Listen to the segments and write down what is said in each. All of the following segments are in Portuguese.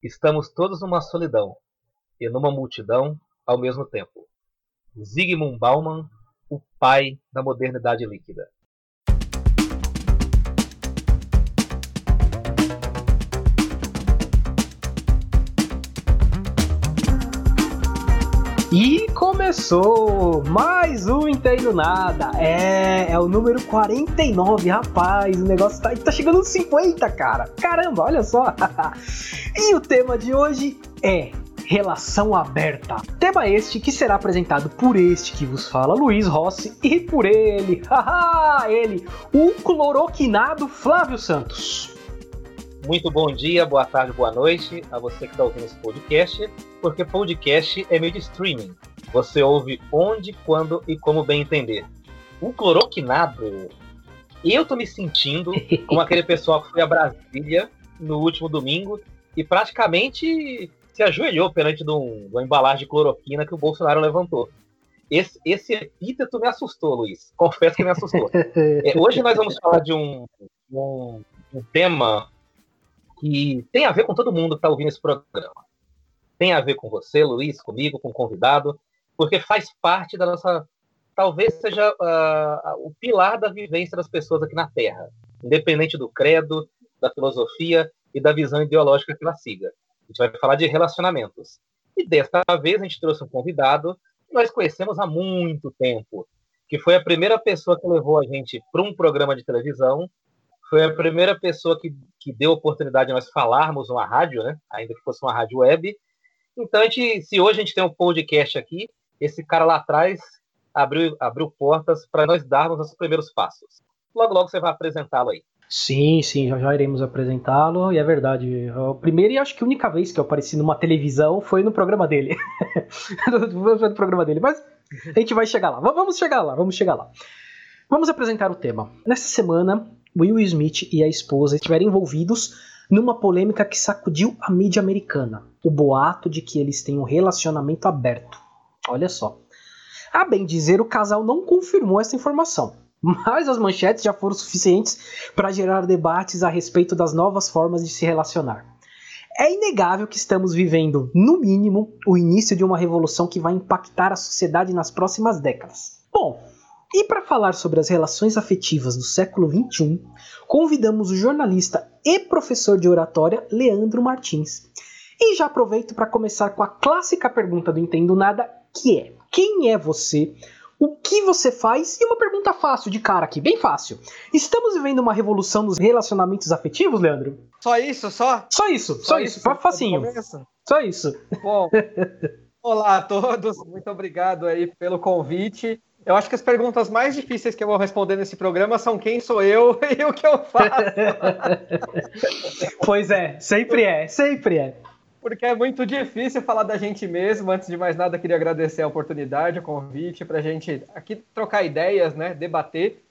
Estamos todos numa solidão e numa multidão ao mesmo tempo. Zygmunt Bauman, o pai da modernidade líquida. E começou mais um Entendo Nada. É, é o número 49, rapaz. O negócio tá, tá chegando nos 50, cara. Caramba, olha só. e o tema de hoje é relação aberta. Tema este que será apresentado por este que vos fala, Luiz Rossi, e por ele, ele, o cloroquinado Flávio Santos. Muito bom dia, boa tarde, boa noite a você que está ouvindo esse podcast, porque podcast é meio de streaming. Você ouve onde, quando e como bem entender. O cloroquinado, eu tô me sentindo como aquele pessoal que foi a Brasília no último domingo e praticamente se ajoelhou perante de, um, de uma embalagem de cloroquina que o Bolsonaro levantou. Esse, esse epíteto me assustou, Luiz. Confesso que me assustou. É, hoje nós vamos falar de um, um, um tema que tem a ver com todo mundo que está ouvindo esse programa. Tem a ver com você, Luiz, comigo, com o convidado, porque faz parte da nossa. Talvez seja uh, o pilar da vivência das pessoas aqui na Terra, independente do credo, da filosofia e da visão ideológica que ela siga. A gente vai falar de relacionamentos. E desta vez a gente trouxe um convidado que nós conhecemos há muito tempo, que foi a primeira pessoa que levou a gente para um programa de televisão foi a primeira pessoa que, que deu oportunidade de nós falarmos uma rádio, né? Ainda que fosse uma rádio web. Então, gente, se hoje a gente tem um podcast aqui, esse cara lá atrás abriu, abriu portas para nós darmos os primeiros passos. Logo, logo você vai apresentá-lo aí. Sim, sim, já, já iremos apresentá-lo, e é verdade. A primeira e acho que a única vez que eu apareci numa televisão foi no programa dele. no programa dele, mas a gente vai chegar lá. Vamos chegar lá, vamos chegar lá. Vamos apresentar o tema. Nessa semana, Will Smith e a esposa estiveram envolvidos numa polêmica que sacudiu a mídia americana. O boato de que eles têm um relacionamento aberto. Olha só. A bem dizer, o casal não confirmou essa informação, mas as manchetes já foram suficientes para gerar debates a respeito das novas formas de se relacionar. É inegável que estamos vivendo, no mínimo, o início de uma revolução que vai impactar a sociedade nas próximas décadas. Bom, e para falar sobre as relações afetivas do século XXI, convidamos o jornalista e professor de oratória Leandro Martins. E já aproveito para começar com a clássica pergunta do Entendo Nada, que é: quem é você? O que você faz? E uma pergunta fácil de cara aqui, bem fácil. Estamos vivendo uma revolução nos relacionamentos afetivos, Leandro? Só isso, só? Só isso, só, só isso, isso. facinho. Só isso. Bom, olá a todos, muito obrigado aí pelo convite. Eu acho que as perguntas mais difíceis que eu vou responder nesse programa são quem sou eu e o que eu faço. pois é, sempre é, sempre é. Porque é muito difícil falar da gente mesmo. Antes de mais nada, queria agradecer a oportunidade, o convite para a gente aqui trocar ideias, né, debater.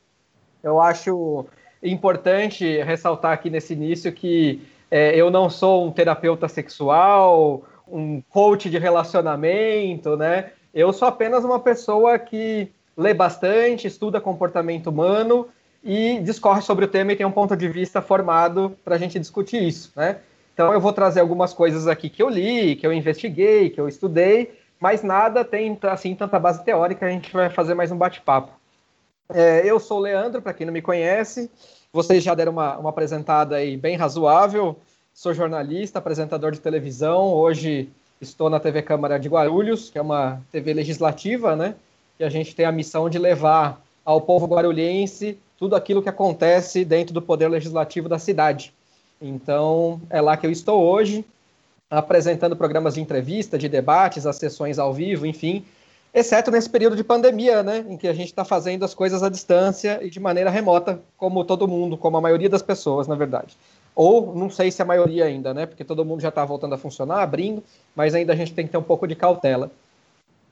Eu acho importante ressaltar aqui nesse início que é, eu não sou um terapeuta sexual, um coach de relacionamento, né? Eu sou apenas uma pessoa que lê bastante, estuda comportamento humano e discorre sobre o tema e tem um ponto de vista formado para a gente discutir isso, né? Então eu vou trazer algumas coisas aqui que eu li, que eu investiguei, que eu estudei, mas nada tem assim tanta base teórica. A gente vai fazer mais um bate-papo. É, eu sou o Leandro, para quem não me conhece. Vocês já deram uma, uma apresentada aí bem razoável. Sou jornalista, apresentador de televisão. Hoje estou na TV Câmara de Guarulhos, que é uma TV legislativa, né? que a gente tem a missão de levar ao povo guarulhense tudo aquilo que acontece dentro do poder legislativo da cidade. Então, é lá que eu estou hoje, apresentando programas de entrevista, de debates, as sessões ao vivo, enfim, exceto nesse período de pandemia, né, em que a gente está fazendo as coisas à distância e de maneira remota, como todo mundo, como a maioria das pessoas, na verdade. Ou não sei se a maioria ainda, né, porque todo mundo já está voltando a funcionar, abrindo, mas ainda a gente tem que ter um pouco de cautela.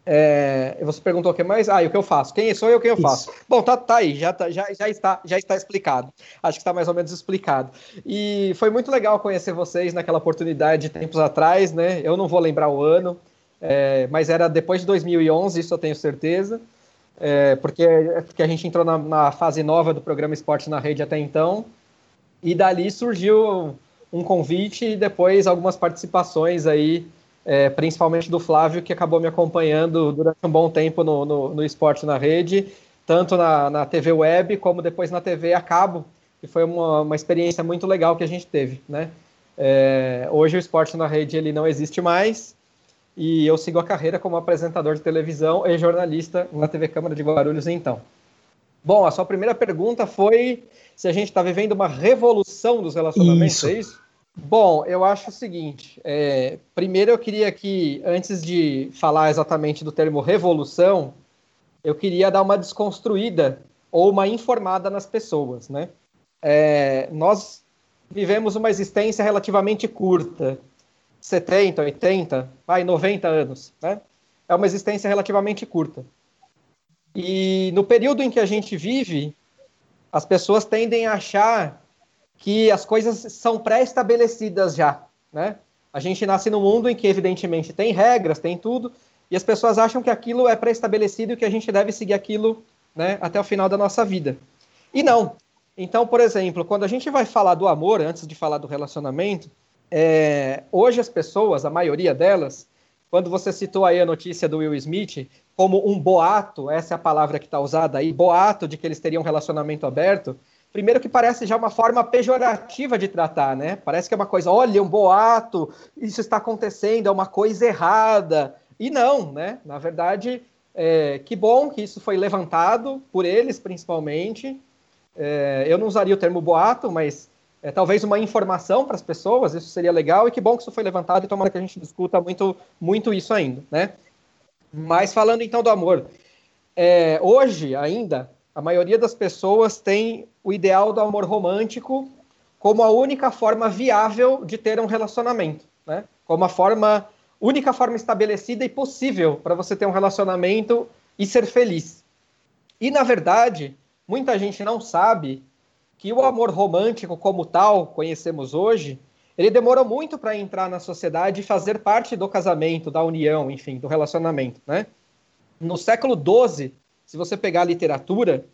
É, você perguntou o que mais? Ah, e o que eu faço? Quem sou eu, quem eu faço? Isso. Bom, tá, tá aí, já, tá, já, já, está, já está explicado. Acho que está mais ou menos explicado. E foi muito legal conhecer vocês naquela oportunidade tempos atrás, né? Eu não vou lembrar o ano, é, mas era depois de 2011, isso eu tenho certeza, é, porque, porque a gente entrou na, na, fase nova do programa Esporte na Rede até então, e dali surgiu um convite e depois algumas participações aí, é, principalmente do Flávio, que acabou me acompanhando durante um bom tempo no, no, no esporte na rede, tanto na, na TV web como depois na TV a cabo, que foi uma, uma experiência muito legal que a gente teve, né? É, hoje o esporte na rede ele não existe mais e eu sigo a carreira como apresentador de televisão e jornalista na TV Câmara de Guarulhos então. Bom, a sua primeira pergunta foi se a gente está vivendo uma revolução dos relacionamentos, isso. é isso? Bom, eu acho o seguinte. É, primeiro, eu queria que, antes de falar exatamente do termo revolução, eu queria dar uma desconstruída ou uma informada nas pessoas, né? É, nós vivemos uma existência relativamente curta, 70, 80, vai, 90 anos, né? É uma existência relativamente curta. E no período em que a gente vive, as pessoas tendem a achar que as coisas são pré-estabelecidas já, né? A gente nasce num mundo em que, evidentemente, tem regras, tem tudo, e as pessoas acham que aquilo é pré-estabelecido e que a gente deve seguir aquilo né, até o final da nossa vida. E não. Então, por exemplo, quando a gente vai falar do amor, antes de falar do relacionamento, é, hoje as pessoas, a maioria delas, quando você citou aí a notícia do Will Smith, como um boato, essa é a palavra que está usada aí, boato de que eles teriam um relacionamento aberto, primeiro que parece já uma forma pejorativa de tratar, né? Parece que é uma coisa, olha, um boato, isso está acontecendo, é uma coisa errada. E não, né? Na verdade, é, que bom que isso foi levantado por eles, principalmente. É, eu não usaria o termo boato, mas é, talvez uma informação para as pessoas, isso seria legal, e que bom que isso foi levantado, e tomara que a gente discuta muito, muito isso ainda, né? Mas falando então do amor, é, hoje ainda a maioria das pessoas tem o ideal do amor romântico como a única forma viável de ter um relacionamento, né? Como a forma única forma estabelecida e possível para você ter um relacionamento e ser feliz. E na verdade, muita gente não sabe que o amor romântico como tal, conhecemos hoje, ele demorou muito para entrar na sociedade e fazer parte do casamento, da união, enfim, do relacionamento, né? No século XII, se você pegar a literatura,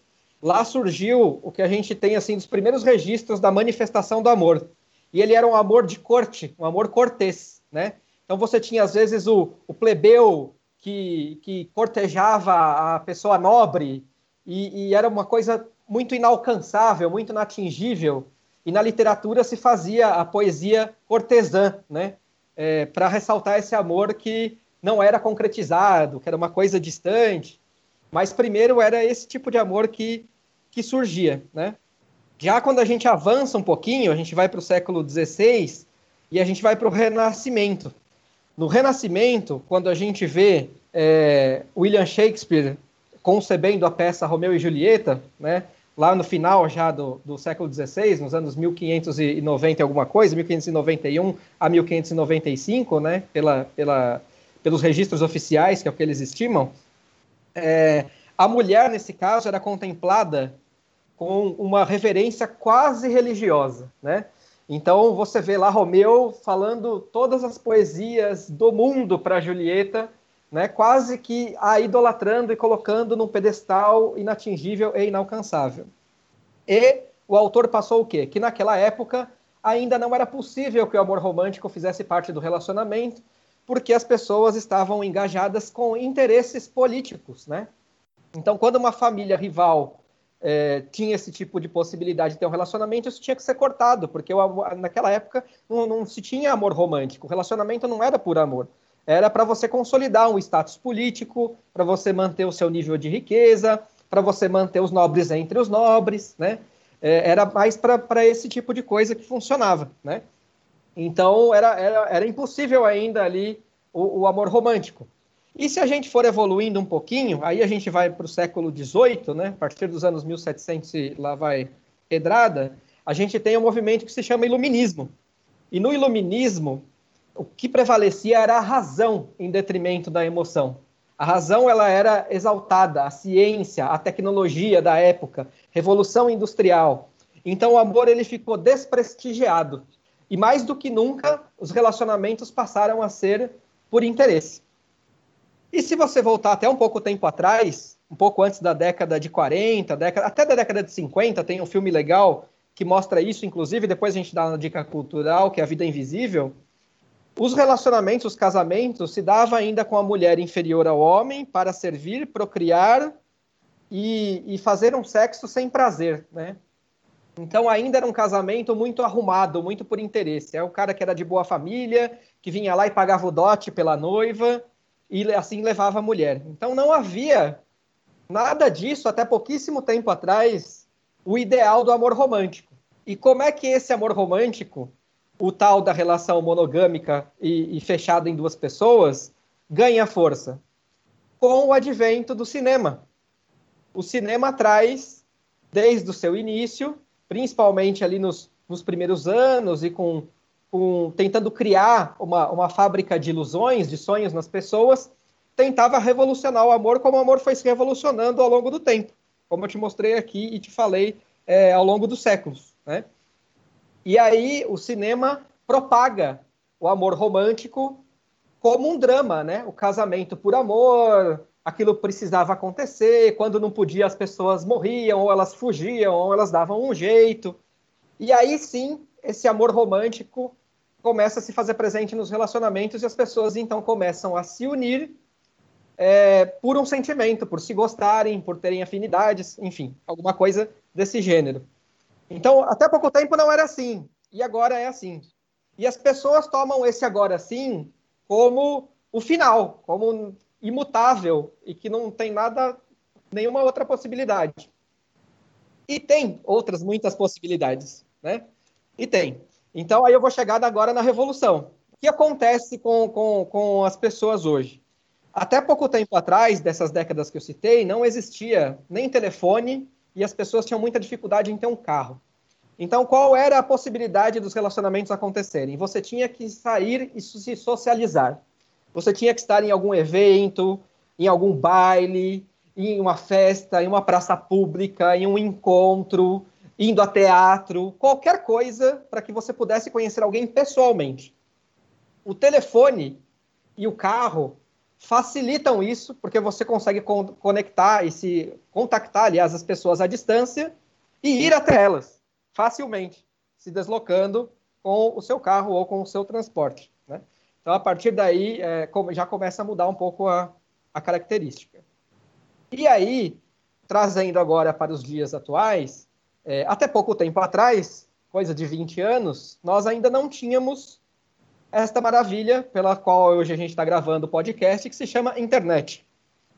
lá surgiu o que a gente tem assim dos primeiros registros da manifestação do amor. E ele era um amor de corte, um amor cortês, né? Então você tinha às vezes o, o plebeu que, que cortejava a pessoa nobre e, e era uma coisa muito inalcançável, muito inatingível e na literatura se fazia a poesia cortesã, né? É, para ressaltar esse amor que não era concretizado, que era uma coisa distante. Mas primeiro era esse tipo de amor que, que surgia, né? Já quando a gente avança um pouquinho, a gente vai para o século XVI e a gente vai para o Renascimento. No Renascimento, quando a gente vê é, William Shakespeare concebendo a peça Romeu e Julieta, né? lá no final já do, do século XVI, nos anos 1590 alguma coisa, 1591 a 1595, né, pela, pela, pelos registros oficiais, que é o que eles estimam, é, a mulher, nesse caso, era contemplada com uma reverência quase religiosa, né? Então você vê lá Romeu falando todas as poesias do mundo para Julieta, né, quase que a idolatrando e colocando num pedestal inatingível e inalcançável. E o autor passou o quê? Que naquela época ainda não era possível que o amor romântico fizesse parte do relacionamento, porque as pessoas estavam engajadas com interesses políticos, né? Então, quando uma família rival é, tinha esse tipo de possibilidade de ter um relacionamento, isso tinha que ser cortado, porque o, naquela época não, não, se tinha amor romântico. O relacionamento não era por amor era para você consolidar um status político, para você manter o seu nível de riqueza, para você manter os nobres entre os nobres, né? É, era mais para esse tipo de coisa que funcionava, né? Então era, era, era impossível ainda ali o, o, amor romântico. E se a gente for evoluindo um pouquinho, aí a gente vai para o século XVIII, né? A partir dos anos 1700 lá vai pedrada, a gente tem um movimento que se chama iluminismo. E no iluminismo o que prevalecia era a razão em detrimento da emoção. A razão ela era exaltada, a ciência, a tecnologia da época, revolução industrial. Então o amor ele ficou desprestigiado. E mais do que nunca, os relacionamentos passaram a ser por interesse. E se você voltar até um pouco tempo atrás, um pouco antes da década de 40, década, até da década de 50, tem um filme legal que mostra isso, inclusive, depois a gente dá uma dica cultural, que é a vida invisível, os relacionamentos, os casamentos, se dava ainda com a mulher inferior ao homem para servir, procriar e, e fazer um sexo sem prazer, né? Então ainda era um casamento muito arrumado, muito por interesse. É o cara que era de boa família, que vinha lá e pagava o dote pela noiva e assim levava a mulher. Então não havia nada disso até pouquíssimo tempo atrás, o ideal do amor romântico. E como é que esse amor romântico o tal da relação monogâmica e, e fechada em duas pessoas ganha força? Com o advento do cinema. O cinema traz, desde o seu início, principalmente ali nos, nos primeiros anos e com, com tentando criar uma, uma fábrica de ilusões, de sonhos nas pessoas, tentava revolucionar o amor como o amor foi se revolucionando ao longo do tempo, como eu te mostrei aqui e te falei é, ao longo dos séculos. Né? E aí o cinema propaga o amor romântico como um drama, né? O casamento por amor, aquilo precisava acontecer, quando não podia as pessoas morriam, ou elas fugiam, ou elas davam um jeito. E aí sim, esse amor romântico começa a se fazer presente nos relacionamentos e as pessoas então começam a se unir é, por um sentimento, por se gostarem, por terem afinidades, enfim, alguma coisa desse gênero. Então, até pouco tempo não era assim, e agora é assim. E as pessoas tomam esse agora sim como o final, como imutável e que não tem nada, nenhuma outra possibilidade. E tem outras muitas possibilidades, né? E tem. Então aí eu vou chegar agora na revolução. O que acontece com, com, com as pessoas hoje? Até pouco tempo atrás, dessas décadas que eu citei, não existia nem telefone, e as pessoas tinham muita dificuldade em ter um carro. Então, qual era a possibilidade dos relacionamentos acontecerem? Você tinha que sair e se socializar. Você tinha que estar em algum evento, em algum baile, em uma festa, em uma praça pública, em um encontro, indo a teatro, qualquer coisa para que você pudesse conhecer alguém pessoalmente. O telefone e o carro facilitam isso, porque você consegue conectar e se contactar, aliás, as pessoas à distância e ir até elas facilmente, se deslocando com o seu carro ou com o seu transporte. Né? Então, a partir daí, é, já começa a mudar um pouco a, a característica. E aí, trazendo agora para os dias atuais, é, até pouco tempo atrás, coisa de 20 anos, nós ainda não tínhamos esta maravilha pela qual hoje a gente está gravando o podcast, que se chama internet.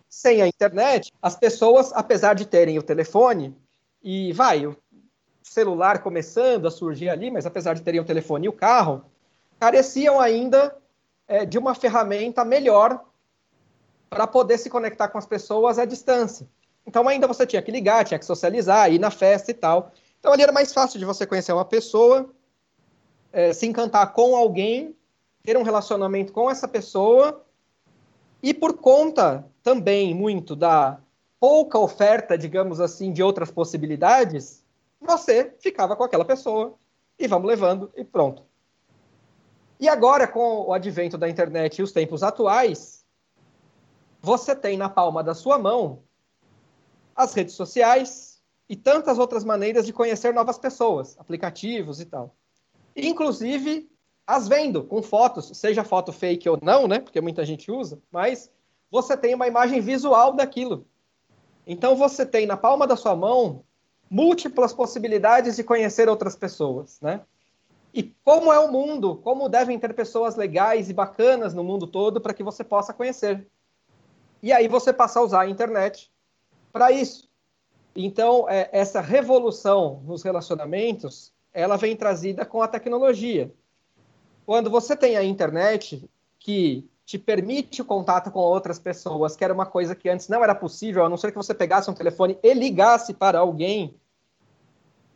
Sem a internet, as pessoas, apesar de terem o telefone, e vai, o celular começando a surgir ali, mas apesar de terem o telefone e o carro, careciam ainda é, de uma ferramenta melhor para poder se conectar com as pessoas à distância. Então ainda você tinha que ligar, tinha que socializar, ir na festa e tal. Então ali era mais fácil de você conhecer uma pessoa, é, se encantar com alguém ter um relacionamento com essa pessoa e por conta também muito da pouca oferta, digamos assim, de outras possibilidades, você ficava com aquela pessoa e vamos levando e pronto. E agora, com o advento da internet e os tempos atuais, você tem na palma da sua mão as redes sociais e tantas outras maneiras de conhecer novas pessoas, aplicativos e tal. Inclusive as vendo com fotos, seja foto fake ou não, né? Porque muita gente usa, mas você tem uma imagem visual daquilo. Então você tem na palma da sua mão múltiplas possibilidades de conhecer outras pessoas, né? E como é o mundo, como devem ter pessoas legais e bacanas no mundo todo para que você possa conhecer. E aí você passa a usar a internet para isso. Então, é, essa revolução nos relacionamentos, ela vem trazida com a tecnologia quando você tem a internet que te permite o contato com outras pessoas, que era uma coisa que antes não era possível, a não ser que você pegasse um telefone e ligasse para alguém.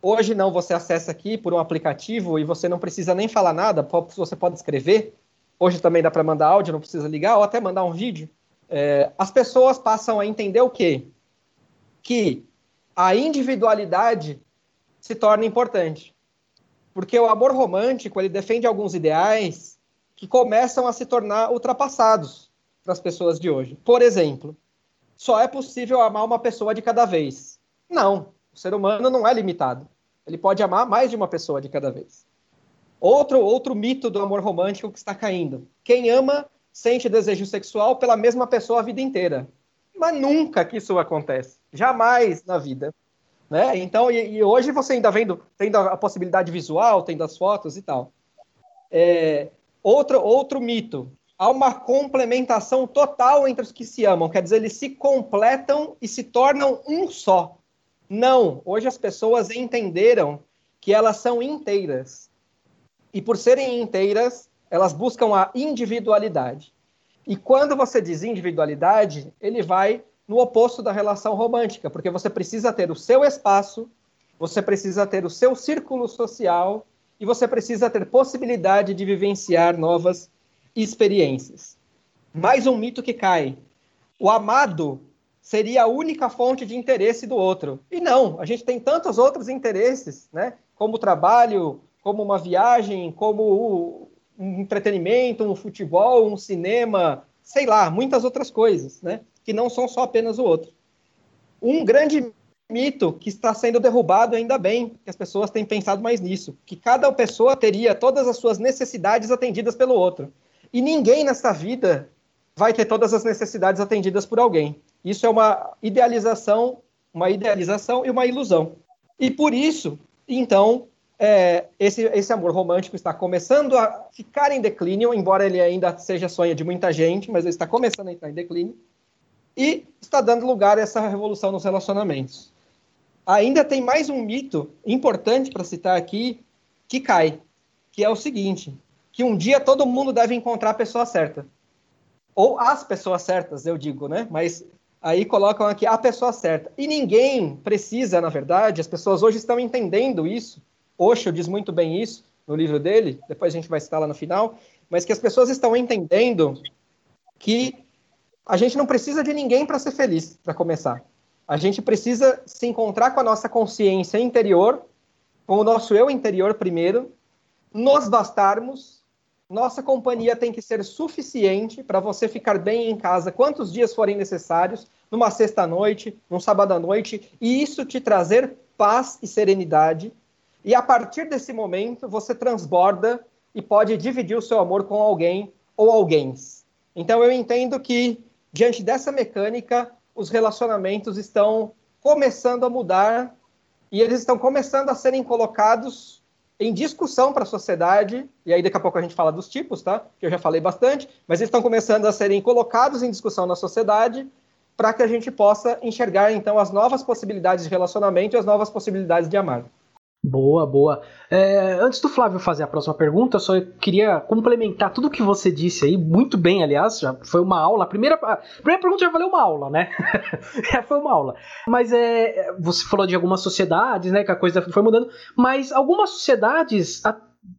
Hoje não, você acessa aqui por um aplicativo e você não precisa nem falar nada, você pode escrever. Hoje também dá para mandar áudio, não precisa ligar, ou até mandar um vídeo. É, as pessoas passam a entender o quê? Que a individualidade se torna importante. Porque o amor romântico, ele defende alguns ideais que começam a se tornar ultrapassados para as pessoas de hoje. Por exemplo, só é possível amar uma pessoa de cada vez. Não, o ser humano não é limitado. Ele pode amar mais de uma pessoa de cada vez. Outro, outro mito do amor romântico que está caindo. Quem ama sente desejo sexual pela mesma pessoa a vida inteira. Mas nunca que isso acontece. Jamais na vida. Né? Então, e, e hoje você ainda vendo, tendo a possibilidade visual, tendo as fotos e tal. É, outro, outro mito. Há uma complementação total entre os que se amam. Quer dizer, eles se completam e se tornam um só. Não. Hoje as pessoas entenderam que elas são inteiras. E por serem inteiras, elas buscam a individualidade. E quando você diz individualidade, ele vai no oposto da relação romântica, porque você precisa ter o seu espaço, você precisa ter o seu círculo social e você precisa ter possibilidade de vivenciar novas experiências. Mais um mito que cai. O amado seria a única fonte de interesse do outro. E não, a gente tem tantos outros interesses, né? Como o trabalho, como uma viagem, como um entretenimento, um futebol, um cinema, sei lá, muitas outras coisas, né? Que não são só apenas o outro. Um grande mito que está sendo derrubado, ainda bem que as pessoas têm pensado mais nisso, que cada pessoa teria todas as suas necessidades atendidas pelo outro. E ninguém nessa vida vai ter todas as necessidades atendidas por alguém. Isso é uma idealização, uma idealização e uma ilusão. E por isso, então, é, esse, esse amor romântico está começando a ficar em declínio, embora ele ainda seja sonho de muita gente, mas ele está começando a entrar em declínio, e está dando lugar a essa revolução nos relacionamentos. Ainda tem mais um mito importante para citar aqui que cai, que é o seguinte: que um dia todo mundo deve encontrar a pessoa certa. Ou as pessoas certas, eu digo, né? Mas aí colocam aqui a pessoa certa. E ninguém precisa, na verdade, as pessoas hoje estão entendendo isso, Osho diz muito bem isso no livro dele, depois a gente vai citar lá no final, mas que as pessoas estão entendendo que a gente não precisa de ninguém para ser feliz, para começar. A gente precisa se encontrar com a nossa consciência interior, com o nosso eu interior primeiro, nos bastarmos. Nossa companhia tem que ser suficiente para você ficar bem em casa quantos dias forem necessários, numa sexta-noite, num sábado à noite, e isso te trazer paz e serenidade e a partir desse momento, você transborda e pode dividir o seu amor com alguém ou alguém. Então, eu entendo que, diante dessa mecânica, os relacionamentos estão começando a mudar e eles estão começando a serem colocados em discussão para a sociedade, e aí daqui a pouco a gente fala dos tipos, tá? Que eu já falei bastante, mas eles estão começando a serem colocados em discussão na sociedade para que a gente possa enxergar então as novas possibilidades de relacionamento e as novas possibilidades de amar. Boa, boa. É, antes do Flávio fazer a próxima pergunta, eu só queria complementar tudo que você disse aí, muito bem, aliás, já foi uma aula. A primeira, a primeira pergunta já valeu uma aula, né? foi uma aula. Mas é, você falou de algumas sociedades, né, que a coisa foi mudando, mas algumas sociedades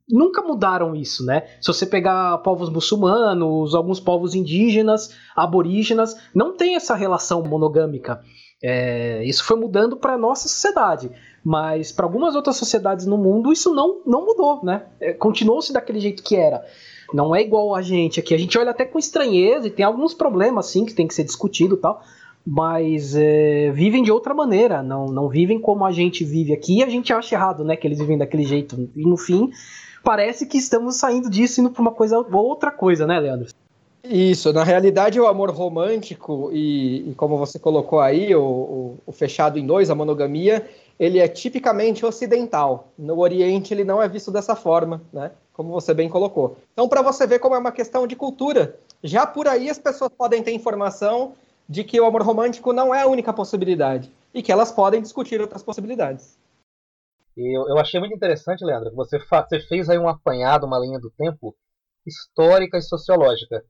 nunca mudaram isso, né? Se você pegar povos muçulmanos, alguns povos indígenas, aborígenas, não tem essa relação monogâmica. É, isso foi mudando para nossa sociedade. Mas para algumas outras sociedades no mundo isso não, não mudou, né? É, Continuou-se daquele jeito que era. Não é igual a gente aqui. A gente olha até com estranheza e tem alguns problemas, sim, que tem que ser discutido e tal. Mas é, vivem de outra maneira, não, não vivem como a gente vive aqui e a gente acha errado, né? Que eles vivem daquele jeito. E no fim, parece que estamos saindo disso indo para uma coisa outra coisa, né, Leandro? Isso, na realidade o amor romântico e, e como você colocou aí, o, o, o, fechado em dois, a monogamia, ele é tipicamente ocidental. No Oriente ele não é visto dessa forma, né? Como você bem colocou. Então, para você ver como é uma questão de cultura, já por aí as pessoas podem ter informação de que o amor romântico não é a única possibilidade e que elas podem discutir outras possibilidades. Eu, eu achei muito interessante, Leandro, que você, você fez aí um apanhado, uma linha do tempo histórica e sociológica.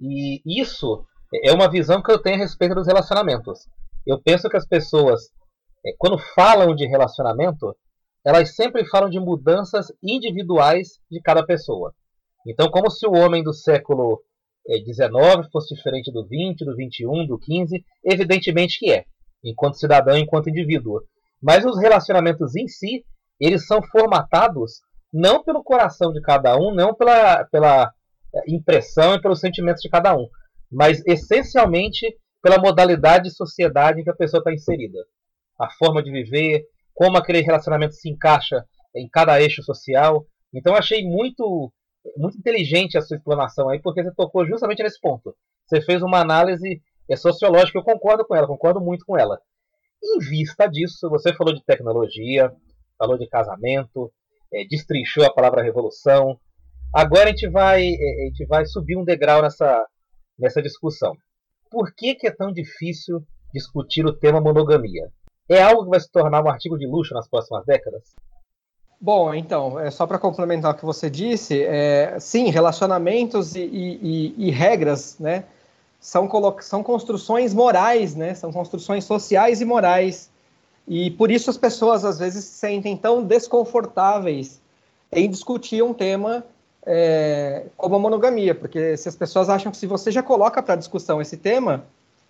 E isso é uma visão que eu tenho a respeito dos relacionamentos. Eu penso que as pessoas quando falam de relacionamento, elas sempre falam de mudanças individuais de cada pessoa. Então, como se o homem do século XIX é, fosse diferente do XX, do XXI, do XV, evidentemente que é, enquanto cidadão, enquanto indivíduo. Mas os relacionamentos em si, eles são formatados não pelo coração de cada um, não pela, pela é, impressão e pelos sentimentos de cada um, mas essencialmente pela modalidade de sociedade em que a pessoa está inserida a forma de viver, como aquele relacionamento se encaixa em cada eixo social. Então achei muito muito inteligente a sua explanação aí, porque você tocou justamente nesse ponto. Você fez uma análise é, sociológica, eu concordo com ela, concordo muito com ela. Em vista disso, você falou de tecnologia, falou de casamento, é, destrinchou a palavra revolução. Agora a gente vai, é, a gente vai subir um degrau nessa, nessa discussão. Por que, que é tão difícil discutir o tema monogamia? É algo que vai se tornar um artigo de luxo nas próximas décadas? Bom, então, é só para complementar o que você disse, é, sim, relacionamentos e, e, e, regras, né, são, são construções morais, né, são construções sociais e morais, e por isso as pessoas às vezes se sentem tão desconfortáveis em discutir um tema é, como a monogamia, porque se as pessoas acham que se você já coloca para discussão esse tema,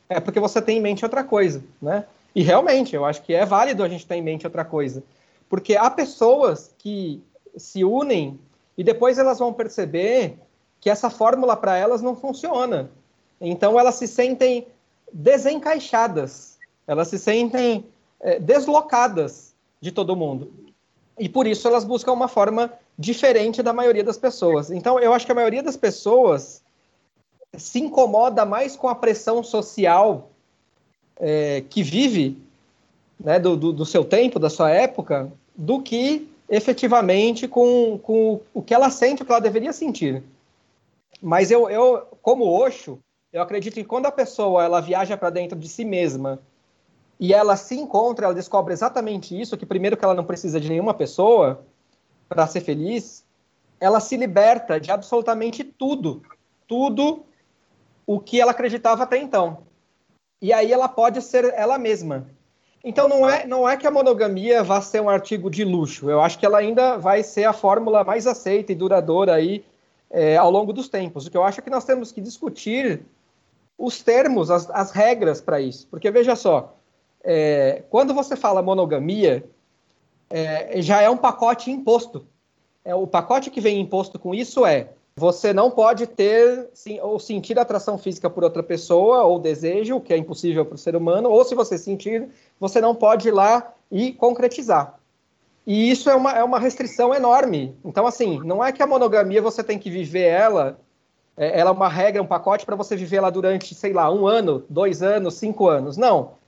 é porque você tem em mente outra coisa, né? E realmente, eu acho que é válido a gente ter em mente outra coisa. Porque há pessoas que se unem e depois elas vão perceber que essa fórmula para elas não funciona. Então elas se sentem desencaixadas, elas se sentem é, deslocadas de todo mundo. E por isso elas buscam uma forma diferente da maioria das pessoas. Então eu acho que a maioria das pessoas se incomoda mais com a pressão social é, que vive né, do, do, do, seu tempo, da sua época, do que efetivamente com, com o que ela sente, o que ela deveria sentir. Mas eu, eu como Osho, eu acredito que quando a pessoa ela viaja para dentro de si mesma e ela se encontra, ela descobre exatamente isso, que primeiro que ela não precisa de nenhuma pessoa para ser feliz, ela se liberta de absolutamente tudo, tudo o que ela acreditava até então. E aí ela pode ser ela mesma. Então não é, não é que a monogamia vá ser um artigo de luxo. Eu acho que ela ainda vai ser a fórmula mais aceita e duradoura aí é, ao longo dos tempos. O que eu acho é que nós temos que discutir os termos, as, as regras para isso. Porque veja só, é, quando você fala monogamia, é, já é um pacote imposto. É, o pacote que vem imposto com isso é você não pode ter sim, ou sentir atração física por outra pessoa ou desejo, o que é impossível para o ser humano, ou se você sentir, você não pode ir lá e concretizar. E isso é uma, é uma restrição enorme. Então, assim, não é que a monogamia você tem que viver ela, é, ela é uma regra, um pacote para você viver ela durante, sei lá, um ano, dois anos, cinco anos. Não.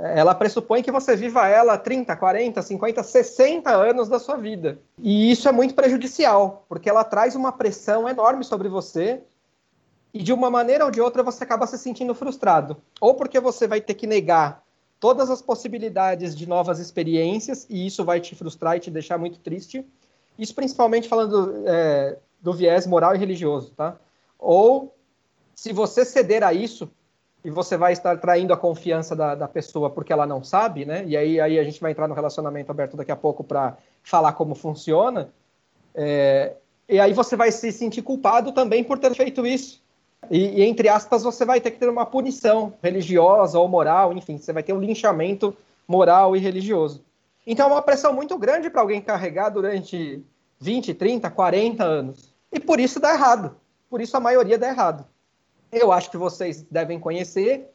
Ela pressupõe que você viva ela 30, 40, 50, 60 anos da sua vida. E isso é muito prejudicial, porque ela traz uma pressão enorme sobre você e de uma maneira ou de outra você acaba se sentindo frustrado. Ou porque você vai ter que negar todas as possibilidades de novas experiências e isso vai te frustrar e te deixar muito triste. Isso principalmente falando é, do viés moral e religioso, tá? Ou se você ceder a isso, e você vai estar traindo a confiança da, da pessoa porque ela não sabe, né? E aí, aí a gente vai entrar no relacionamento aberto daqui a pouco para falar como funciona. É, e aí você vai se sentir culpado também por ter feito isso. E, e, entre aspas, você vai ter que ter uma punição religiosa ou moral, enfim, você vai ter um linchamento moral e religioso. Então é uma pressão muito grande para alguém carregar durante 20, 30, 40 anos. E por isso dá errado. Por isso a maioria dá errado. Eu acho que vocês devem conhecer,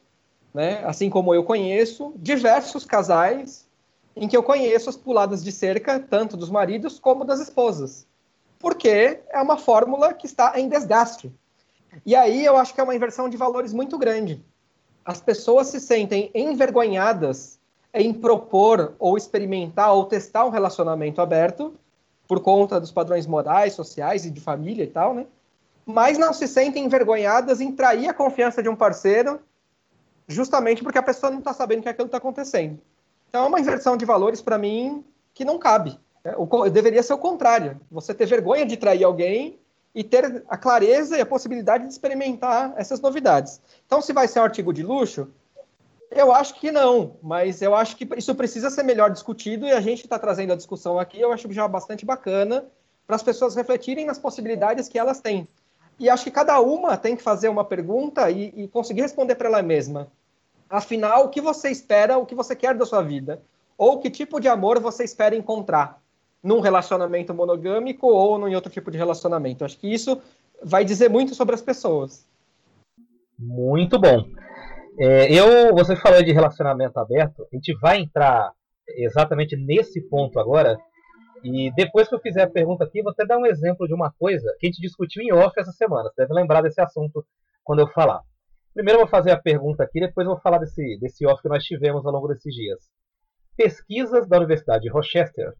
né, assim como eu conheço, diversos casais em que eu conheço as puladas de cerca, tanto dos maridos como das esposas. Porque é uma fórmula que está em desgaste. E aí eu acho que é uma inversão de valores muito grande. As pessoas se sentem envergonhadas em propor ou experimentar ou testar um relacionamento aberto por conta dos padrões morais, sociais e de família e tal, né? Mas não se sentem envergonhadas em trair a confiança de um parceiro, justamente porque a pessoa não está sabendo que aquilo está acontecendo. Então é uma inversão de valores para mim que não cabe. É, o, deveria ser o contrário. Você ter vergonha de trair alguém e ter a clareza e a possibilidade de experimentar essas novidades. Então, se vai ser um artigo de luxo, eu acho que não, mas eu acho que isso precisa ser melhor discutido e a gente está trazendo a discussão aqui, eu acho já bastante bacana para as pessoas refletirem nas possibilidades que elas têm. E acho que cada uma tem que fazer uma pergunta e, e conseguir responder para ela mesma. Afinal, o que você espera, o que você quer da sua vida? Ou que tipo de amor você espera encontrar num relacionamento monogâmico ou em outro tipo de relacionamento? Acho que isso vai dizer muito sobre as pessoas. Muito bom. É, eu, você falou de relacionamento aberto, a gente vai entrar exatamente nesse ponto agora. E depois que eu fizer a pergunta aqui, vou até dar um exemplo de uma coisa que a gente discutiu em off essa semana. Você deve lembrar desse assunto quando eu falar. Primeiro eu vou fazer a pergunta aqui, depois eu vou falar desse, desse off que nós tivemos ao longo desses dias. Pesquisas da Universidade de Rochester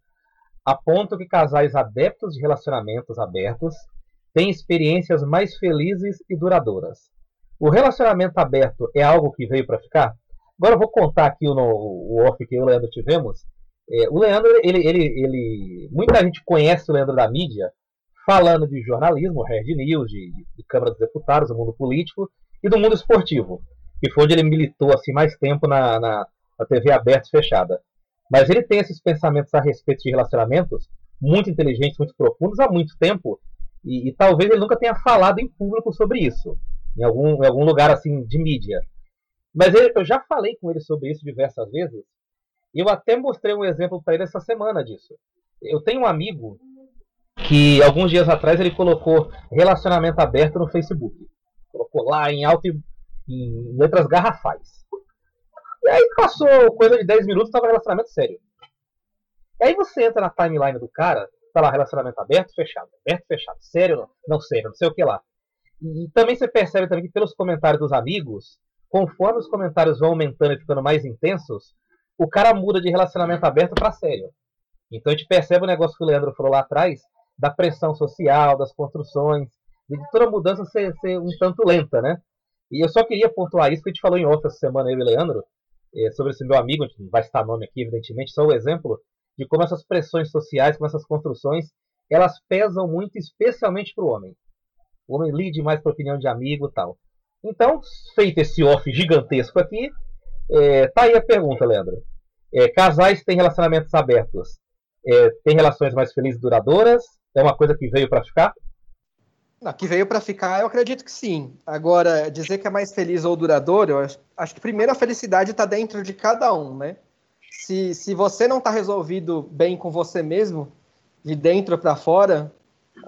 apontam que casais adeptos de relacionamentos abertos têm experiências mais felizes e duradouras. O relacionamento aberto é algo que veio para ficar? Agora eu vou contar aqui o, o off que eu e o Leandro tivemos. É, o Leandro, ele, ele, ele, muita gente conhece o Leandro da mídia falando de jornalismo, Hard News, de, de Câmara dos Deputados, do mundo político e do mundo esportivo, que foi onde ele militou assim mais tempo na, na, na TV aberta e fechada. Mas ele tem esses pensamentos a respeito de relacionamentos muito inteligentes, muito profundos há muito tempo, e, e talvez ele nunca tenha falado em público sobre isso, em algum, em algum lugar assim de mídia. Mas ele, eu já falei com ele sobre isso diversas vezes, eu até mostrei um exemplo para ele essa semana disso. Eu tenho um amigo que alguns dias atrás ele colocou relacionamento aberto no Facebook. Colocou lá em alto e em letras garrafais. E aí passou coisa de 10 minutos, tava relacionamento sério. E aí você entra na timeline do cara, tá lá relacionamento aberto, fechado, aberto, fechado, sério, não, sério, não sei o que lá. E também você percebe também que pelos comentários dos amigos, conforme os comentários vão aumentando e ficando mais intensos, o cara muda de relacionamento aberto para sério. Então a gente percebe o negócio que o Leandro falou lá atrás, da pressão social, das construções, de toda mudança ser, ser um tanto lenta, né? E eu só queria pontuar isso que a gente falou em outra semana, eu e Leandro, é, sobre esse meu amigo, gente não vai citar nome aqui, evidentemente, só o exemplo de como essas pressões sociais, como essas construções, elas pesam muito, especialmente para o homem. O homem lide mais para opinião de amigo tal. Então, feito esse off gigantesco aqui, é, tá aí a pergunta, Leandro. É, casais têm relacionamentos abertos, é, têm relações mais felizes e duradouras? É uma coisa que veio para ficar? Não, que veio para ficar, eu acredito que sim. Agora, dizer que é mais feliz ou duradouro, eu acho, acho que primeiro a felicidade está dentro de cada um, né? Se, se você não está resolvido bem com você mesmo, de dentro para fora,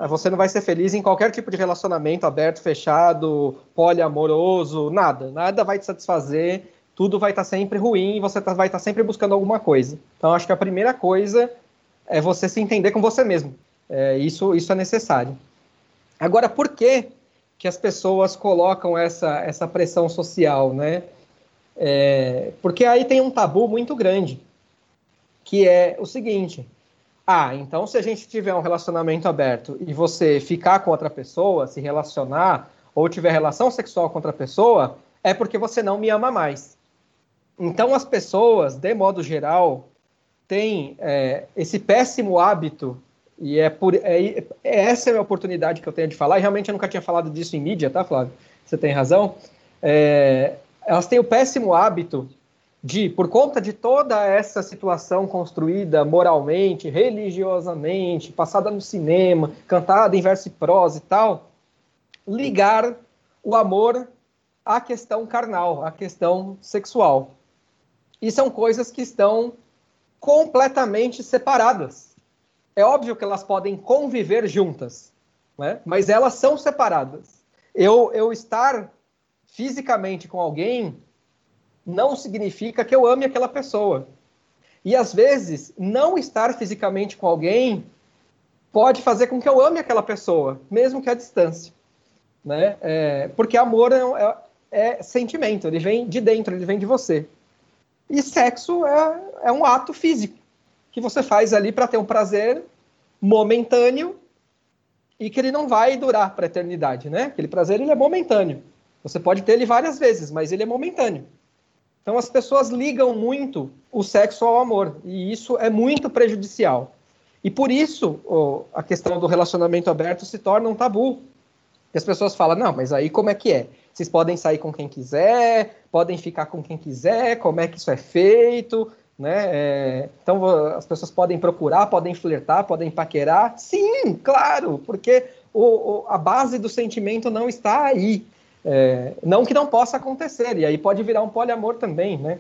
você não vai ser feliz em qualquer tipo de relacionamento aberto, fechado, poliamoroso, nada. Nada vai te satisfazer, tudo vai estar tá sempre ruim e você tá, vai estar tá sempre buscando alguma coisa. Então, acho que a primeira coisa é você se entender com você mesmo. É, isso, isso é necessário. Agora, por que, que as pessoas colocam essa, essa pressão social, né? É, porque aí tem um tabu muito grande, que é o seguinte: ah, então se a gente tiver um relacionamento aberto e você ficar com outra pessoa, se relacionar, ou tiver relação sexual com outra pessoa, é porque você não me ama mais. Então as pessoas, de modo geral, têm é, esse péssimo hábito e é por é, é, essa é a oportunidade que eu tenho de falar. E realmente eu nunca tinha falado disso em mídia, tá, Flávio? Você tem razão. É, elas têm o péssimo hábito de, por conta de toda essa situação construída moralmente, religiosamente, passada no cinema, cantada em verso e prosa e tal, ligar o amor à questão carnal, à questão sexual. E são coisas que estão completamente separadas. É óbvio que elas podem conviver juntas, né? mas elas são separadas. Eu, eu estar fisicamente com alguém não significa que eu ame aquela pessoa. E às vezes, não estar fisicamente com alguém pode fazer com que eu ame aquela pessoa, mesmo que à distância. Né? É, porque amor é, é, é, sentimento, ele vem de dentro, ele vem de você. E sexo é, é um ato físico que você faz ali para ter um prazer momentâneo e que ele não vai durar para a eternidade, né? Aquele prazer ele é momentâneo. Você pode ter ele várias vezes, mas ele é momentâneo. Então as pessoas ligam muito o sexo ao amor e isso é muito prejudicial. E por isso oh, a questão do relacionamento aberto se torna um tabu. E as pessoas falam: não, mas aí como é que é? Vocês podem sair com quem quiser, podem ficar com quem quiser, como é que isso é feito? Né? É, então as pessoas podem procurar, podem flertar, podem paquerar. Sim, claro, porque o, o, a base do sentimento não está aí. É, não que não possa acontecer, e aí pode virar um poliamor também, né?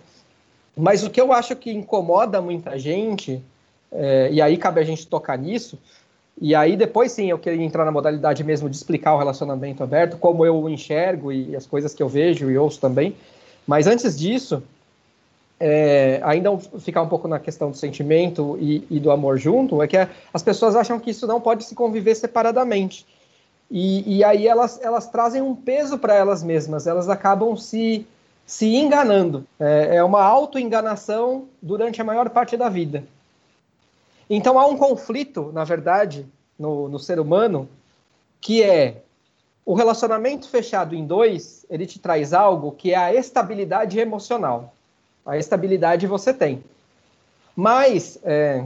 Mas o que eu acho que incomoda muita gente, é, e aí cabe a gente tocar nisso, e aí depois sim eu queria entrar na modalidade mesmo de explicar o relacionamento aberto, como eu enxergo e as coisas que eu vejo e ouço também. Mas antes disso, é, ainda ficar um pouco na questão do sentimento e, e, do amor junto, é que as pessoas acham que isso não pode se conviver separadamente. E, e aí elas, elas trazem um peso para elas mesmas, elas acabam se, se enganando. É, é uma auto-enganação durante a maior parte da vida. Então há um conflito, na verdade, no, no ser humano, que é o relacionamento fechado em dois, ele te traz algo que é a estabilidade emocional. A estabilidade você tem. Mas, é,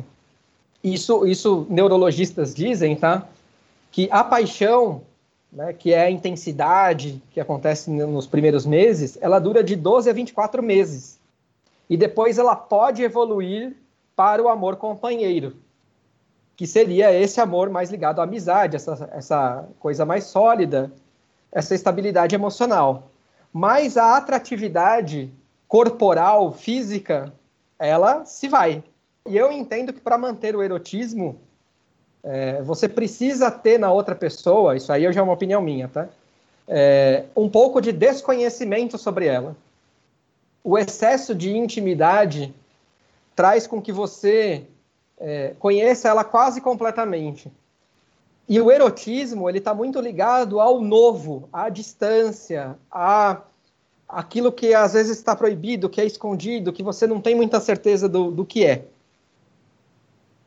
isso, isso neurologistas dizem, tá? Que a paixão, né, que é a intensidade que acontece nos primeiros meses, ela dura de 12 a 24 meses. E depois ela pode evoluir para o amor companheiro, que seria esse amor mais ligado à amizade, essa, essa coisa mais sólida, essa estabilidade emocional. Mas a atratividade corporal, física, ela se vai. E eu entendo que para manter o erotismo, é, você precisa ter na outra pessoa, isso aí já é uma opinião minha, tá? É, um pouco de desconhecimento sobre ela. O excesso de intimidade traz com que você é, conheça ela quase completamente. E o erotismo ele está muito ligado ao novo, à distância, a aquilo que às vezes está proibido, que é escondido, que você não tem muita certeza do, do que é.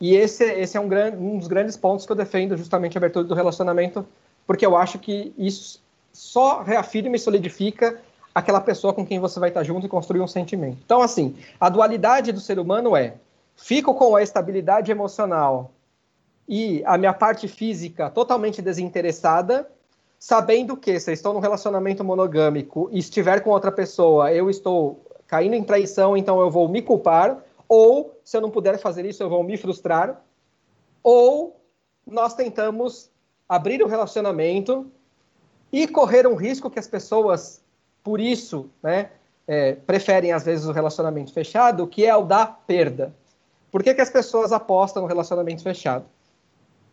E esse, esse é um, gran, um dos grandes pontos que eu defendo justamente a abertura do relacionamento, porque eu acho que isso só reafirma e solidifica aquela pessoa com quem você vai estar junto e construir um sentimento. Então, assim, a dualidade do ser humano é: fico com a estabilidade emocional e a minha parte física totalmente desinteressada, sabendo que se eu estou num relacionamento monogâmico e estiver com outra pessoa, eu estou caindo em traição, então eu vou me culpar, ou se eu não puder fazer isso, eu vou me frustrar, ou nós tentamos abrir o um relacionamento e correr um risco que as pessoas, por isso, né, é, preferem às vezes o relacionamento fechado, que é o da perda. Por que, que as pessoas apostam no relacionamento fechado?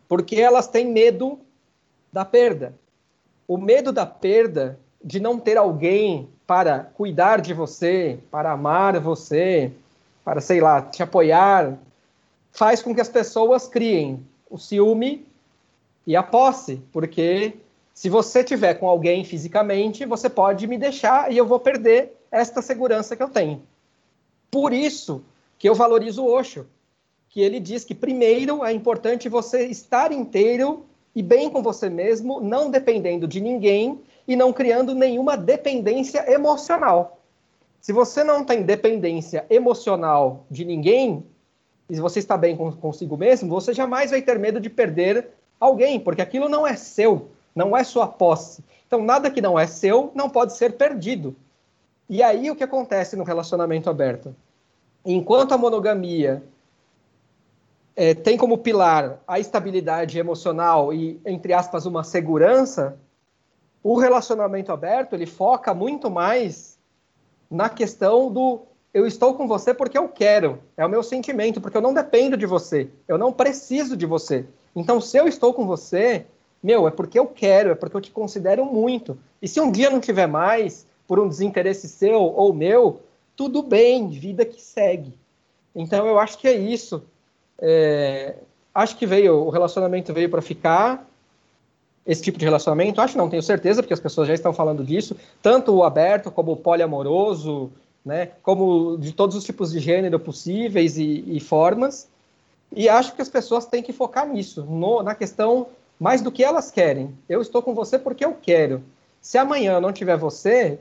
Porque elas têm medo da perda o medo da perda, de não ter alguém para cuidar de você, para amar você, para, sei lá, te apoiar, faz com que as pessoas criem o ciúme e a posse, porque se você tiver com alguém fisicamente, você pode me deixar e eu vou perder esta segurança que eu tenho. Por isso que eu valorizo o Osho, que ele diz que primeiro é importante você estar inteiro e bem com você mesmo, não dependendo de ninguém e não criando nenhuma dependência emocional. Se você não tem dependência emocional de ninguém, e você está bem consigo mesmo, você jamais vai ter medo de perder alguém, porque aquilo não é seu, não é sua posse. Então, nada que não é seu não pode ser perdido. E aí o que acontece no relacionamento aberto? Enquanto a monogamia é, tem como pilar a estabilidade emocional e, entre aspas, uma segurança, o relacionamento aberto ele foca muito mais na questão do eu estou com você porque eu quero, é o meu sentimento, porque eu não dependo de você, eu não preciso de você. Então, se eu estou com você, meu, é porque eu quero, é porque eu te considero muito. E se um dia não tiver mais, por um desinteresse seu ou meu, tudo bem, vida que segue. Então, eu acho que é isso. É, acho que veio, o relacionamento veio para ficar, esse tipo de relacionamento. Acho não, tenho certeza, porque as pessoas já estão falando disso, tanto o aberto como o poliamoroso, né, como de todos os tipos de gênero possíveis e, e formas. E acho que as pessoas têm que focar nisso, no, na questão mais do que elas querem. Eu estou com você porque eu quero. Se amanhã não tiver você,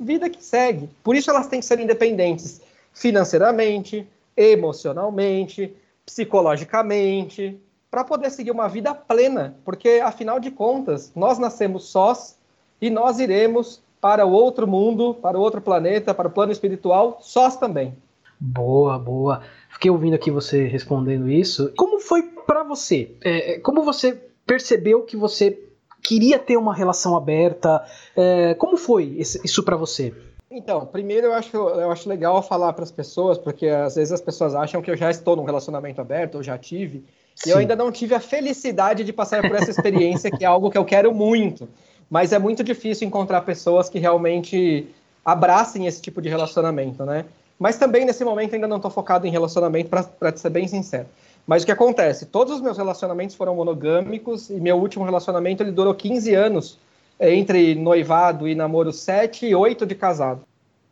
vida que segue. Por isso elas têm que ser independentes financeiramente, emocionalmente, psicologicamente, para poder seguir uma vida plena, porque afinal de contas, nós nascemos sós e nós iremos para o outro mundo, para o outro planeta, para o plano espiritual, sós também. Boa, boa. Fiquei ouvindo aqui você respondendo isso. Como foi para você? É, é, como você percebeu que você queria ter uma relação aberta? É, como foi isso para você? Então, primeiro eu acho, eu acho legal falar para as pessoas, porque às vezes as pessoas acham que eu já estou num relacionamento aberto, eu já tive, Sim. e eu ainda não tive a felicidade de passar por essa experiência, que é algo que eu quero muito. Mas é muito difícil encontrar pessoas que realmente abracem esse tipo de relacionamento, né? Mas também nesse momento ainda não estou focado em relacionamento, para ser bem sincero. Mas o que acontece? Todos os meus relacionamentos foram monogâmicos e meu último relacionamento ele durou 15 anos, entre noivado e namoro 7 e 8 de casado.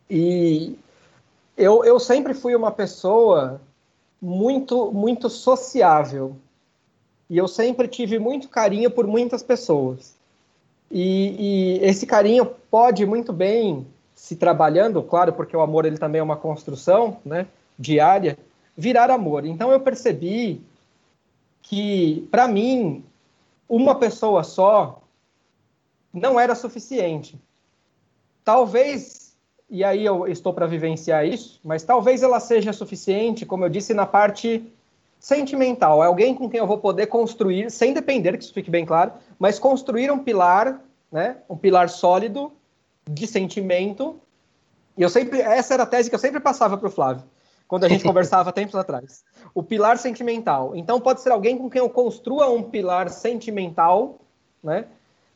E eu, eu sempre fui uma pessoa muito, muito sociável. E eu sempre tive muito carinho por muitas pessoas. E, e, esse carinho pode muito bem, se trabalhando, claro, porque o amor ele também é uma construção né, diária, virar amor. Então eu percebi que, para mim, uma pessoa só não era suficiente. Talvez, e aí eu estou para vivenciar isso, mas talvez ela seja suficiente, como eu disse, na parte sentimental. É alguém com quem eu vou poder construir, sem depender, que isso fique bem claro, mas construir um pilar, né, um pilar sólido de sentimento. E eu sempre, essa era a tese que eu sempre passava para o Flávio quando a gente conversava tempos atrás. O pilar sentimental. Então, pode ser alguém com quem eu construa um pilar sentimental, né?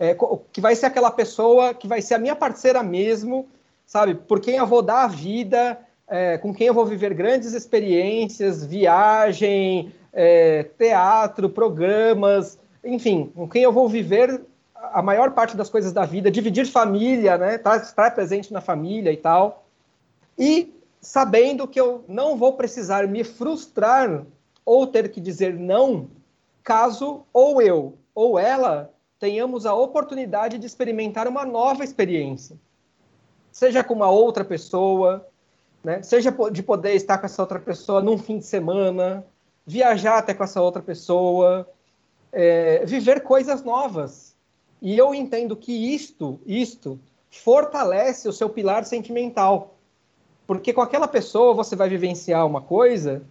É, que vai ser aquela pessoa que vai ser a minha parceira mesmo, sabe? Por quem eu vou dar a vida, é, com quem eu vou viver grandes experiências, viagem, é, teatro, programas, enfim, com quem eu vou viver a maior parte das coisas da vida, dividir família, né? Estar, estar presente na família e tal. E sabendo que eu não vou precisar me frustrar ou ter que dizer não, caso ou eu ou ela tenhamos a oportunidade de experimentar uma nova experiência. Seja com uma outra pessoa, né? seja de poder estar com essa outra pessoa num fim de semana, viajar até com essa outra pessoa, é, viver coisas novas. E eu entendo que isto, isto, fortalece o seu pilar sentimental. Porque com aquela pessoa você vai vivenciar uma coisa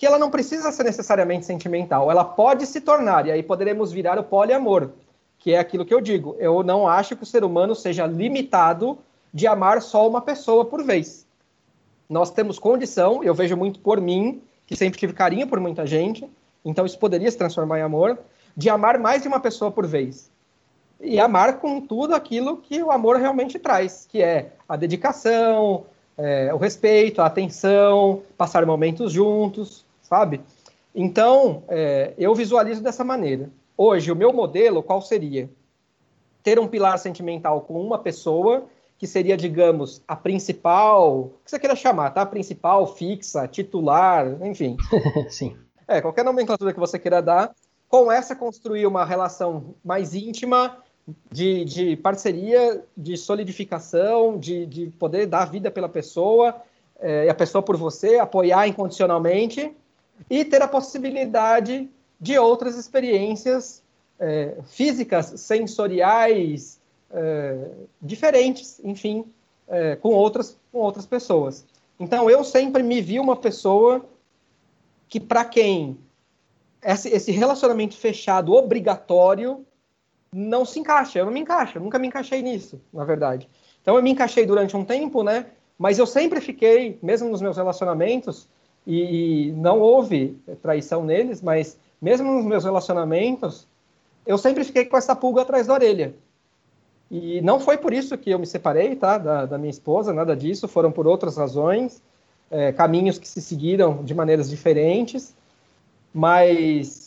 que ela não precisa ser necessariamente sentimental, ela pode se tornar, e aí poderemos virar o poliamor, que é aquilo que eu digo. Eu não acho que o ser humano seja limitado de amar só uma pessoa por vez. Nós temos condição, eu vejo muito por mim, que sempre tive carinho por muita gente, então isso poderia se transformar em amor, de amar mais de uma pessoa por vez. E amar com tudo aquilo que o amor realmente traz, que é a dedicação, é, o respeito, a atenção, passar momentos juntos, sabe? Então, é, eu visualizo dessa maneira. Hoje, o meu modelo, qual seria? Ter um pilar sentimental com uma pessoa, que seria, digamos, a principal, o que você queira chamar, tá? Principal, fixa, titular, enfim. Sim. É, qualquer nomenclatura que você queira dar. Com essa, construir uma relação mais íntima, de, de parceria, de solidificação, de, de poder dar vida pela pessoa, é, e a pessoa por você, apoiar incondicionalmente, e ter a possibilidade de outras experiências é, físicas, sensoriais, é, diferentes, enfim, é, com, outras, com outras pessoas. Então, eu sempre me vi uma pessoa que, para quem esse, esse relacionamento fechado obrigatório não se encaixa, eu não me encaixo, eu nunca me encaixei nisso, na verdade. Então eu me encaixei durante um tempo, né? Mas eu sempre fiquei, mesmo nos meus relacionamentos, e, e não houve traição neles, mas mesmo nos meus relacionamentos, eu sempre fiquei com essa pulga atrás da orelha. E não foi por isso que eu me separei, tá? Da, da minha esposa, nada disso, foram por outras razões, é, caminhos que se seguiram de maneiras diferentes, mas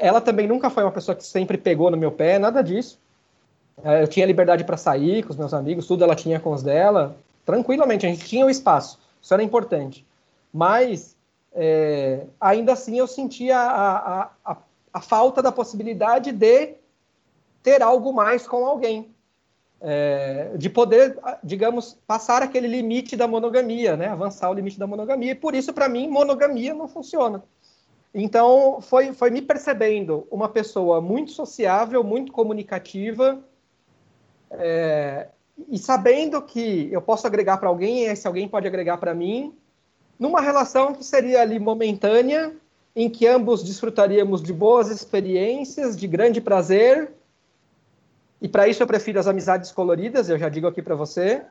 ela também nunca foi uma pessoa que sempre pegou no meu pé, nada disso. É, eu tinha liberdade para sair com os meus amigos, tudo ela tinha com os dela, tranquilamente, a gente tinha o espaço, isso era importante. Mas, é, ainda assim, eu sentia a, a, a, a, falta da possibilidade de ter algo mais com alguém. É, de poder, digamos, passar aquele limite da monogamia, né? avançar o limite da monogamia. E por isso, para mim, monogamia não funciona. Então, foi, foi me percebendo uma pessoa muito sociável, muito comunicativa, é, e sabendo que eu posso agregar para alguém, e esse alguém pode agregar para mim, numa relação que seria ali momentânea, em que ambos desfrutaríamos de boas experiências, de grande prazer, e para isso eu prefiro as amizades coloridas, eu já digo aqui para você.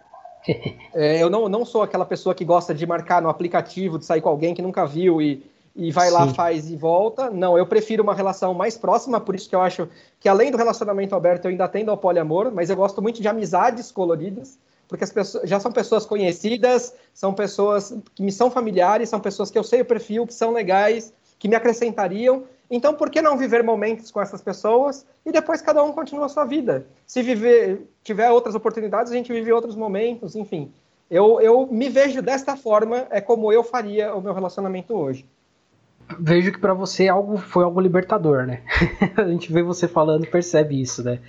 É, eu não, não sou aquela pessoa que gosta de marcar no aplicativo, de sair com alguém que nunca viu e e vai Sim. lá, faz e volta. Não, eu prefiro uma relação mais próxima, por isso que eu acho que além do relacionamento aberto eu ainda tendo ao poliamor, mas eu gosto muito de amizades coloridas. porque as pessoas já são pessoas conhecidas, são pessoas que me são familiares, são pessoas que eu sei o perfil, que são legais, que me acrescentariam. Então, por que não viver momentos com essas pessoas e depois cada um continua a sua vida? Se viver, tiver outras oportunidades, a gente vive outros momentos, enfim. Eu, eu me vejo desta forma, é como eu faria o meu relacionamento hoje. Vejo que para você algo foi algo libertador, né? a gente vê você falando percebe isso, né?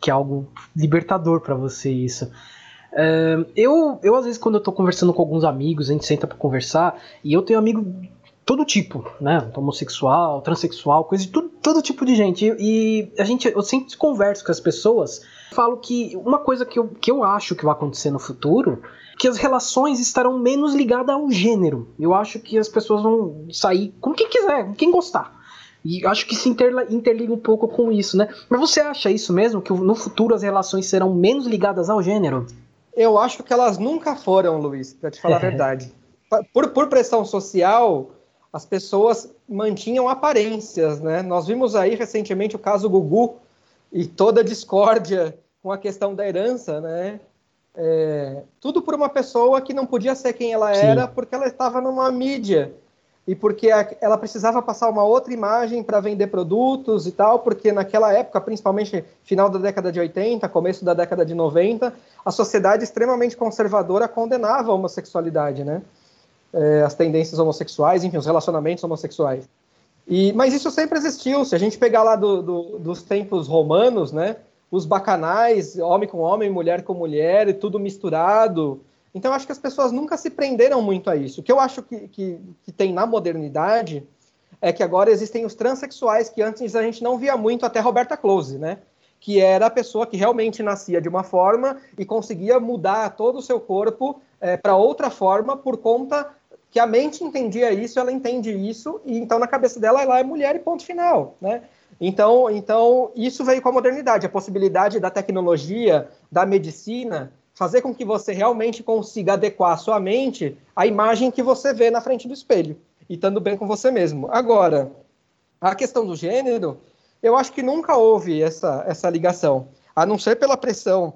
Que é algo libertador para você isso. Uh, eu, eu, às vezes, quando eu tô conversando com alguns amigos, a gente senta pra conversar, e eu tenho amigo todo tipo, né? Homossexual, transexual, coisa de tudo, todo tipo de gente. E, a gente, eu sempre converso com as pessoas, falo que uma coisa que eu, que eu acho que vai acontecer no futuro que as relações estarão menos ligadas ao gênero. Eu acho que as pessoas vão sair com quem quiser, com quem gostar. E acho que se interliga um pouco com isso, né? Mas você acha isso mesmo? Que no futuro as relações serão menos ligadas ao gênero? Eu acho que elas nunca foram, Luiz, para te falar a verdade. Por, por pressão social, as pessoas mantinham aparências, né? Nós vimos aí recentemente o caso Gugu e toda a discórdia com a questão da herança, né? É, tudo por uma pessoa que não podia ser quem ela era Sim. porque ela estava numa mídia e porque ela precisava passar uma outra imagem para vender produtos e tal, porque naquela época, principalmente final da década de 80, começo da década de 90, a sociedade extremamente conservadora condenava a homossexualidade, né? É, as tendências homossexuais, enfim, os relacionamentos homossexuais. E, mas isso sempre existiu. Se a gente pegar lá do, do, dos tempos romanos, né? os bacanais, homem com homem, mulher com mulher, e tudo misturado. Então, acho que as pessoas nunca se prenderam muito a isso. O que eu acho que, que, que, tem na modernidade é que agora existem os transexuais, que antes a gente não via muito, até Roberta Close, né? Que era a pessoa que realmente nascia de uma forma e conseguia mudar todo o seu corpo é, para outra forma por conta que a mente entendia isso, ela entende isso, e então na cabeça dela ela é mulher e ponto final, né? Então, então, isso veio com a modernidade, a possibilidade da tecnologia, da medicina, fazer com que você realmente consiga adequar a sua mente à imagem que você vê na frente do espelho, e estando bem com você mesmo. Agora, a questão do gênero, eu acho que nunca houve essa, essa ligação, a não ser pela pressão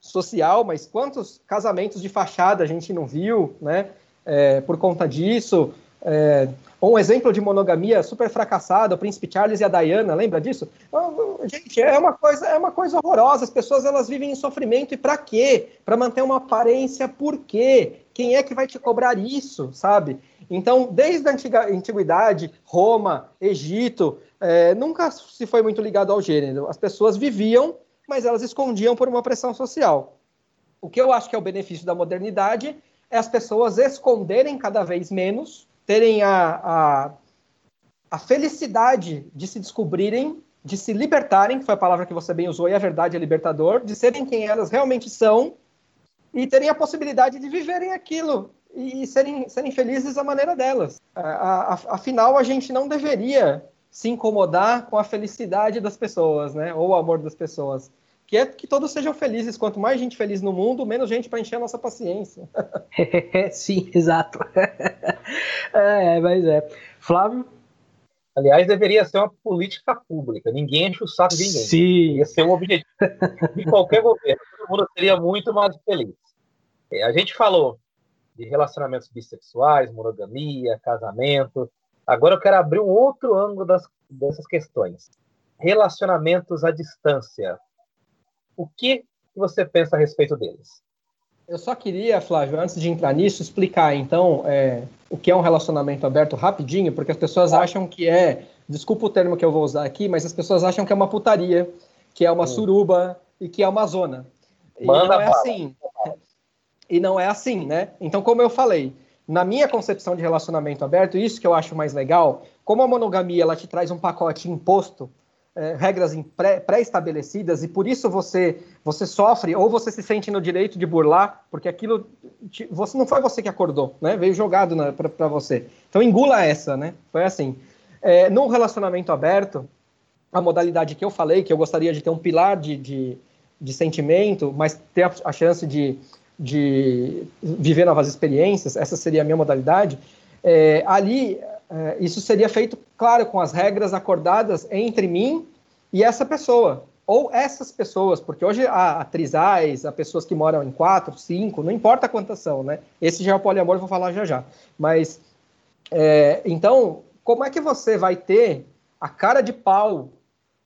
social, mas quantos casamentos de fachada a gente não viu, né? É, por conta disso, é, um exemplo de monogamia super fracassada, o príncipe Charles e a Diana, lembra disso? Gente, é uma coisa, é uma coisa horrorosa. As pessoas elas vivem em sofrimento e para quê? Para manter uma aparência, por quê? Quem é que vai te cobrar isso, sabe? Então, desde a antiga, antiguidade, Roma, Egito, é, nunca se foi muito ligado ao gênero. As pessoas viviam, mas elas escondiam por uma pressão social. O que eu acho que é o benefício da modernidade é as pessoas esconderem cada vez menos terem a, a, a felicidade de se descobrirem, de se libertarem, que foi a palavra que você bem usou, e a verdade é libertador, de serem quem elas realmente são e terem a possibilidade de viverem aquilo e serem, serem felizes da maneira delas. afinal, a gente não deveria se incomodar com a felicidade das pessoas, né? Ou o amor das pessoas que é que todos sejam felizes. Quanto mais gente feliz no mundo, menos gente para encher a nossa paciência. Sim, exato. é, mas é. Flávio? Aliás, deveria ser uma política pública. Ninguém enche o saco de ninguém. Sim. Deveria ser um objetivo de qualquer governo. Todo mundo seria muito mais feliz. É, a gente falou de relacionamentos bissexuais, monogamia, casamento. Agora eu quero abrir um outro ângulo das, dessas questões. Relacionamentos à distância. O que você pensa a respeito deles? Eu só queria, Flávio, antes de entrar nisso, explicar então é, o que é um relacionamento aberto rapidinho, porque as pessoas tá. acham que é, desculpa o termo que eu vou usar aqui, mas as pessoas acham que é uma putaria, que é uma suruba e que é uma zona. E Manda não é assim. E não é assim, né? Então, como eu falei, na minha concepção de relacionamento aberto, isso que eu acho mais legal, como a monogamia ela te traz um pacote imposto, é, regras pré-estabelecidas e por isso você você sofre ou você se sente no direito de burlar, porque aquilo te, você não foi você que acordou, né? Veio jogado para você. Então engula essa, né? Foi assim. É, no relacionamento aberto, a modalidade que eu falei, que eu gostaria de ter um pilar de, de, de sentimento, mas ter a, a chance de, de viver novas experiências, essa seria a minha modalidade. É, ali é, isso seria feito, claro, com as regras acordadas entre mim e essa pessoa. ou essas pessoas, porque hoje há trisais, há pessoas que moram em quatro, cinco, não importa quantas são, né? Esse já é o poliamor, vou falar já já. Mas, é, então, como é que você vai ter a cara de pau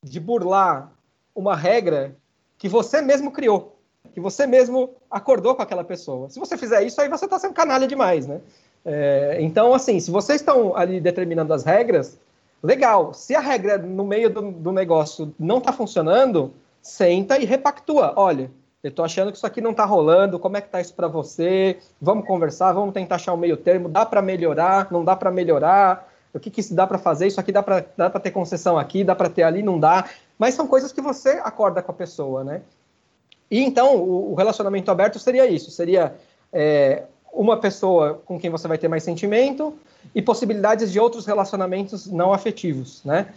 de burlar uma regra que você mesmo criou, que você mesmo acordou com aquela pessoa? Se você fizer isso, aí você está sendo canalha demais, né? É, então, assim, se vocês estão ali determinando as regras, legal. Se a regra no meio do, do negócio não está funcionando, senta e repactua. Olha, eu estou achando que isso aqui não está rolando, como é que está isso para você? Vamos conversar, vamos tentar achar um meio termo, dá para melhorar, não dá para melhorar, o que, que isso dá para fazer, isso aqui dá para ter concessão aqui, dá para ter ali, não dá. Mas são coisas que você acorda com a pessoa, né? E então, o, o relacionamento aberto seria isso, seria é, uma pessoa com quem você vai ter mais sentimento e possibilidades de outros relacionamentos não afetivos, né?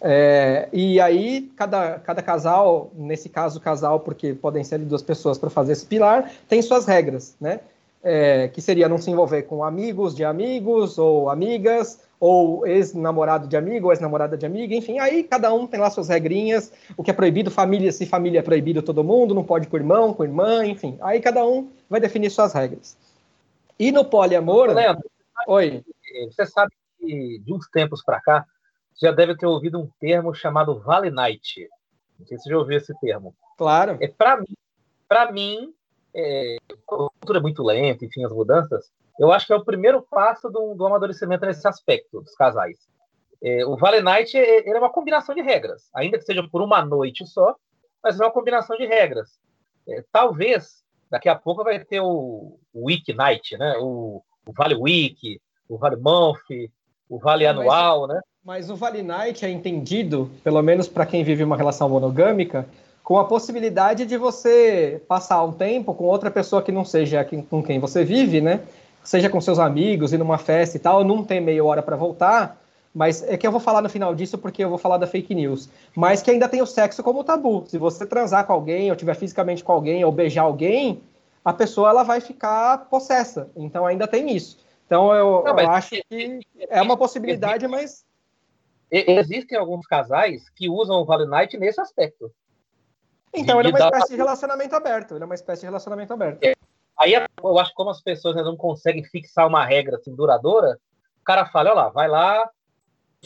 É, e aí, cada, cada casal, nesse caso, casal, porque podem ser duas pessoas para fazer esse pilar, tem suas regras, né? É, que seria não se envolver com amigos de amigos ou amigas, ou ex-namorado de amigo, ou ex-namorada de amiga, enfim, aí cada um tem lá suas regrinhas, o que é proibido, família, se família é proibido todo mundo, não pode com irmão, com irmã, enfim, aí cada um vai definir suas regras. E no poliamor. Leandro, Oi. Você sabe que de uns tempos para cá, você já deve ter ouvido um termo chamado Vale Night. Não sei se você já ouviu esse termo. Claro. É, para mim, para mim é, a cultura é muito lenta, enfim, as mudanças. Eu acho que é o primeiro passo do, do amadurecimento nesse aspecto dos casais. É, o Vale Night é, é uma combinação de regras, ainda que seja por uma noite só, mas é uma combinação de regras. É, talvez Daqui a pouco vai ter o, Week Night, né? O, o, Vale Week, o Vale Month, o Vale mas, Anual, né? Mas o Vale Night é entendido, pelo menos para quem vive uma relação monogâmica, com a possibilidade de você passar um tempo com outra pessoa que não seja com quem você vive, né? Seja com seus amigos, ir numa festa e tal, não tem meia hora para voltar, mas é que eu vou falar no final disso porque eu vou falar da fake news. Mas que ainda tem o sexo como tabu. Se você transar com alguém, ou tiver fisicamente com alguém, ou beijar alguém, a pessoa ela vai ficar possessa. Então ainda tem isso. Então eu, Não, eu acho que é uma possibilidade, mas. Existem alguns casais que usam o Vale Night nesse aspecto. Então, ele é uma espécie de relacionamento aberto. Ele é uma espécie de relacionamento aberto. É. Aí eu acho que como as pessoas não conseguem fixar uma regra assim, duradoura, o cara fala, olha lá, vai lá,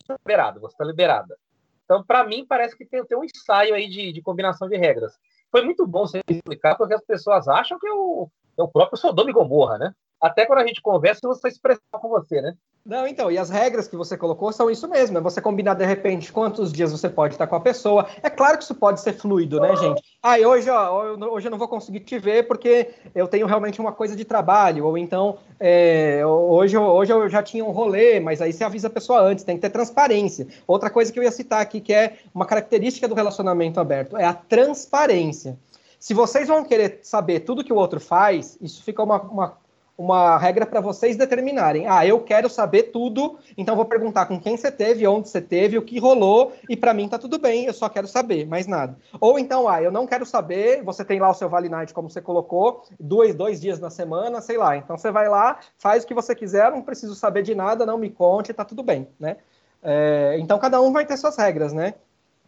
liberado, você está liberada. Então, para mim, parece que tem, tem um ensaio aí de, de, combinação de regras. Foi muito bom você explicar, porque as pessoas acham que o, é o próprio Sodoma e Gomorra, né? Até quando a gente conversa, vou expressar com você, né? Não, então, e as regras que você colocou são isso mesmo, é você combinar de repente quantos dias você pode estar com a pessoa. É claro que isso pode ser fluido, né, gente? Ah, hoje, ó, hoje eu não vou conseguir te ver porque eu tenho realmente uma coisa de trabalho, ou então é, hoje, hoje eu já tinha um rolê, mas aí você avisa a pessoa antes, tem que ter transparência. Outra coisa que eu ia citar aqui, que é uma característica do relacionamento aberto, é a transparência. Se vocês vão querer saber tudo que o outro faz, isso fica uma, uma uma regra para vocês determinarem. Ah, eu quero saber tudo, então vou perguntar com quem você teve, onde você teve, o que rolou, e para mim tá tudo bem, eu só quero saber, mais nada. Ou então, ah, eu não quero saber, você tem lá o seu Vale Night, como você colocou, dois, dois dias na semana, sei lá. Então você vai lá, faz o que você quiser, não preciso saber de nada, não me conte, tá tudo bem, né? É, então cada um vai ter suas regras, né?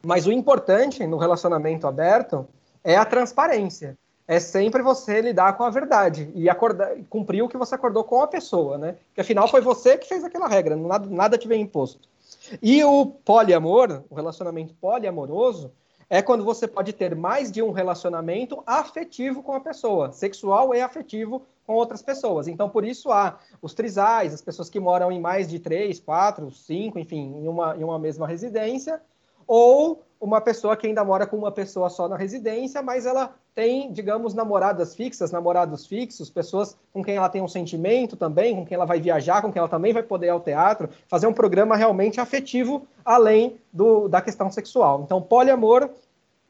Mas o importante no relacionamento aberto é a transparência é sempre você lidar com a verdade e acordar, cumprir o que você acordou com a pessoa, né? Porque afinal foi você que fez aquela regra, nada, nada te vem imposto. E o poliamor, o relacionamento poliamoroso, é quando você pode ter mais de um relacionamento afetivo com a pessoa, sexual e afetivo com outras pessoas. Então, por isso há os trisais, as pessoas que moram em mais de três, quatro, cinco, enfim, em uma, em uma mesma residência, ou uma pessoa que ainda mora com uma pessoa só na residência, mas ela tem, digamos, namoradas fixas, namorados fixos, pessoas com quem ela tem um sentimento também, com quem ela vai viajar, com quem ela também vai poder ir ao teatro, fazer um programa realmente afetivo além do, da questão sexual. Então, poliamor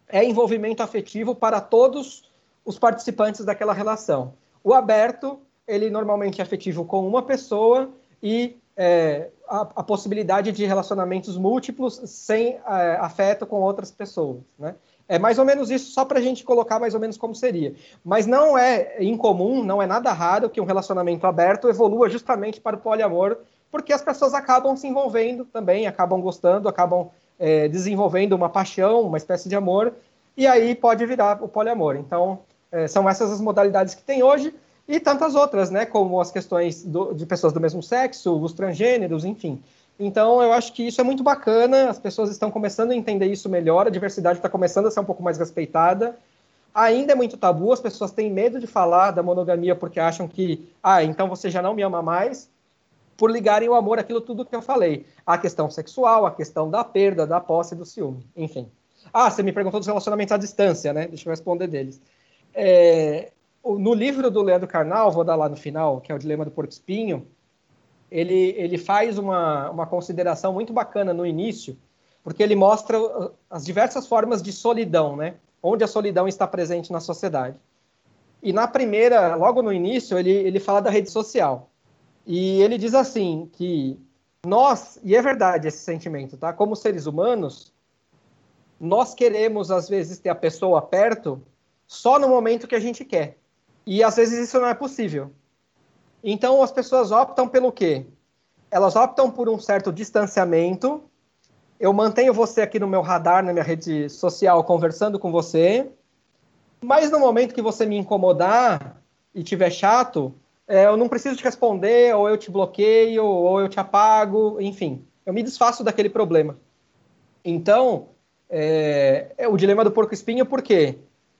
é envolvimento afetivo para todos os participantes daquela relação. O aberto, ele normalmente é afetivo com uma pessoa e é, a, a, possibilidade de relacionamentos múltiplos sem é, afeto com outras pessoas, né? É mais ou menos isso, só para a gente colocar mais ou menos como seria. Mas não é incomum, não é nada raro que um relacionamento aberto evolua justamente para o poliamor, porque as pessoas acabam se envolvendo também, acabam gostando, acabam é, desenvolvendo uma paixão, uma espécie de amor, e aí pode virar o poliamor. Então, é, são essas as modalidades que tem hoje e tantas outras, né, como as questões do, de pessoas do mesmo sexo, os transgêneros, enfim. Então, eu acho que isso é muito bacana, as pessoas estão começando a entender isso melhor, a diversidade está começando a ser um pouco mais respeitada. Ainda é muito tabu, as pessoas têm medo de falar da monogamia porque acham que, ah, então você já não me ama mais, por ligarem o amor àquilo tudo que eu falei. A questão sexual, a questão da perda, da posse, do ciúme, enfim. Ah, você me perguntou dos relacionamentos à distância, né? Deixa eu responder deles. É, no livro do Leandro Carnal, vou dar lá no final, que é o Dilema do Porco Espinho, ele, ele faz uma, uma consideração muito bacana no início, porque ele mostra as diversas formas de solidão, né? Onde a solidão está presente na sociedade. E na primeira, logo no início, ele, ele fala da rede social. E ele diz assim que nós, e é verdade esse sentimento, tá? Como seres humanos, nós queremos às vezes ter a pessoa perto só no momento que a gente quer. E às vezes isso não é possível. Então as pessoas optam pelo quê? Elas optam por um certo distanciamento. Eu mantenho você aqui no meu radar, na minha rede social, conversando com você. Mas no momento que você me incomodar e tiver chato, é, eu não preciso te responder, ou eu te bloqueio, ou eu te apago, enfim. Eu me desfaço daquele problema. Então, é, é o dilema do porco espinho, por quê?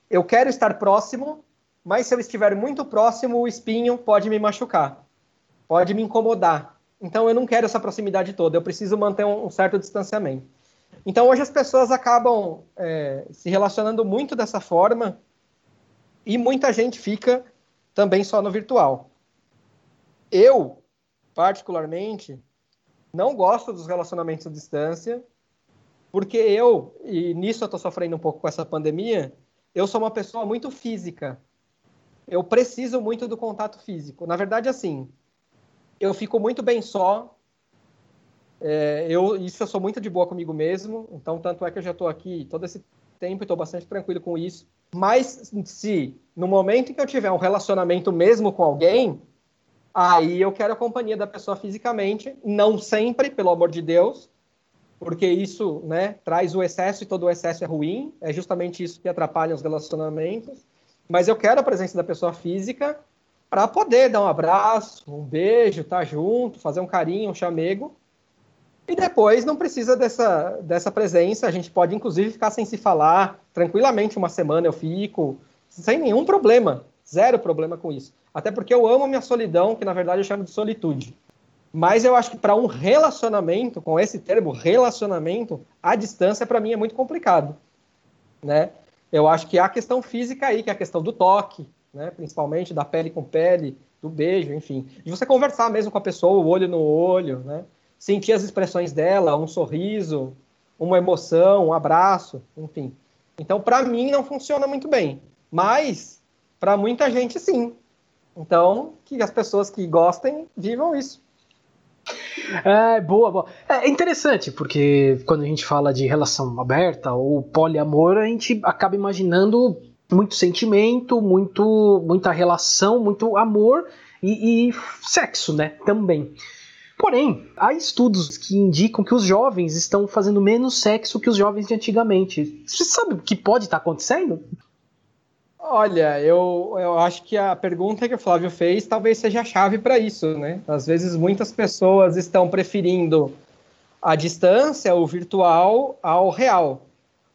Eu quero estar próximo, mas se eu estiver muito próximo, o espinho pode me machucar, pode me incomodar. Então eu não quero essa proximidade toda, eu preciso manter um, um certo distanciamento. Então hoje as pessoas acabam é, se relacionando muito dessa forma e muita gente fica também só no virtual. Eu, particularmente, não gosto dos relacionamentos à distância, porque eu, e nisso eu estou sofrendo um pouco com essa pandemia, eu sou uma pessoa muito física eu preciso muito do contato físico. Na verdade, assim, eu fico muito bem só. É, eu, isso eu sou muito de boa comigo mesmo. Então, tanto é que eu já estou aqui todo esse tempo e estou bastante tranquilo com isso. Mas se no momento em que eu tiver um relacionamento mesmo com alguém, aí eu quero a companhia da pessoa fisicamente, não sempre, pelo amor de Deus, porque isso né, traz o excesso e todo o excesso é ruim. É justamente isso que atrapalha os relacionamentos mas eu quero a presença da pessoa física para poder dar um abraço, um beijo, estar tá junto, fazer um carinho, um chamego. E depois não precisa dessa, dessa presença, a gente pode inclusive ficar sem se falar, tranquilamente uma semana eu fico, sem nenhum problema, zero problema com isso. Até porque eu amo a minha solidão, que na verdade eu chamo de solitude. Mas eu acho que para um relacionamento, com esse termo relacionamento, a distância para mim é muito complicado, né? Eu acho que há a questão física aí, que é a questão do toque, né? principalmente da pele com pele, do beijo, enfim. De você conversar mesmo com a pessoa, olho no olho, né? sentir as expressões dela, um sorriso, uma emoção, um abraço, enfim. Então, para mim, não funciona muito bem. Mas, para muita gente, sim. Então, que as pessoas que gostem vivam isso. É, boa, boa. É interessante, porque quando a gente fala de relação aberta ou poliamor, a gente acaba imaginando muito sentimento, muito, muita relação, muito amor e, e sexo, né? Também. Porém, há estudos que indicam que os jovens estão fazendo menos sexo que os jovens de antigamente. Você sabe o que pode estar acontecendo? Olha, eu, eu acho que a pergunta que o Flávio fez talvez seja a chave para isso, né? Às vezes muitas pessoas estão preferindo a distância, o virtual, ao real.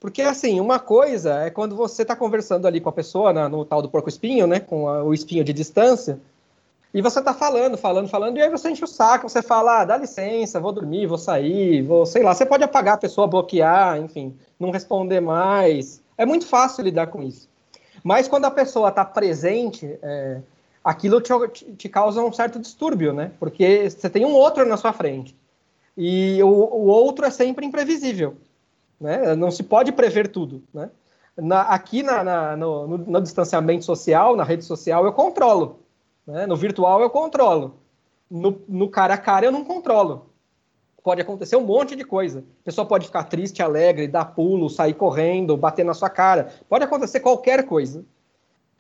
Porque, assim, uma coisa é quando você está conversando ali com a pessoa, na, no tal do porco-espinho, né? Com a, o espinho de distância, e você está falando, falando, falando, e aí você enche o saco, você fala, ah, dá licença, vou dormir, vou sair, vou, sei lá, você pode apagar a pessoa, bloquear, enfim, não responder mais. É muito fácil lidar com isso. Mas quando a pessoa está presente, é, aquilo te, te, causa um certo distúrbio, né? Porque você tem um outro na sua frente. E o, o outro é sempre imprevisível. Né? Não se pode prever tudo. Né? Na, aqui na, na, no, no, no, distanciamento social, na rede social, eu controlo. Né? No virtual, eu controlo. No, no cara a cara, eu não controlo pode acontecer um monte de coisa. A pessoa pode ficar triste, alegre, dar pulo, sair correndo, bater na sua cara. Pode acontecer qualquer coisa.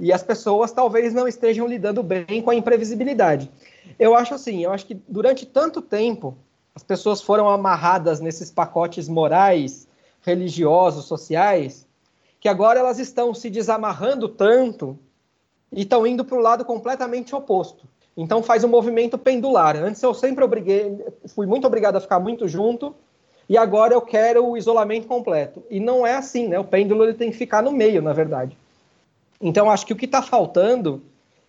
E as pessoas talvez não estejam lidando bem com a imprevisibilidade. Eu acho assim, eu acho que durante tanto tempo as pessoas foram amarradas nesses pacotes morais, religiosos, sociais, que agora elas estão se desamarrando tanto e estão indo para o lado completamente oposto. Então faz um movimento pendular. Antes eu sempre obriguei, fui muito obrigado a ficar muito junto, e agora eu quero o isolamento completo. E não é assim, né? O pêndulo ele tem que ficar no meio, na verdade. Então acho que o que está faltando,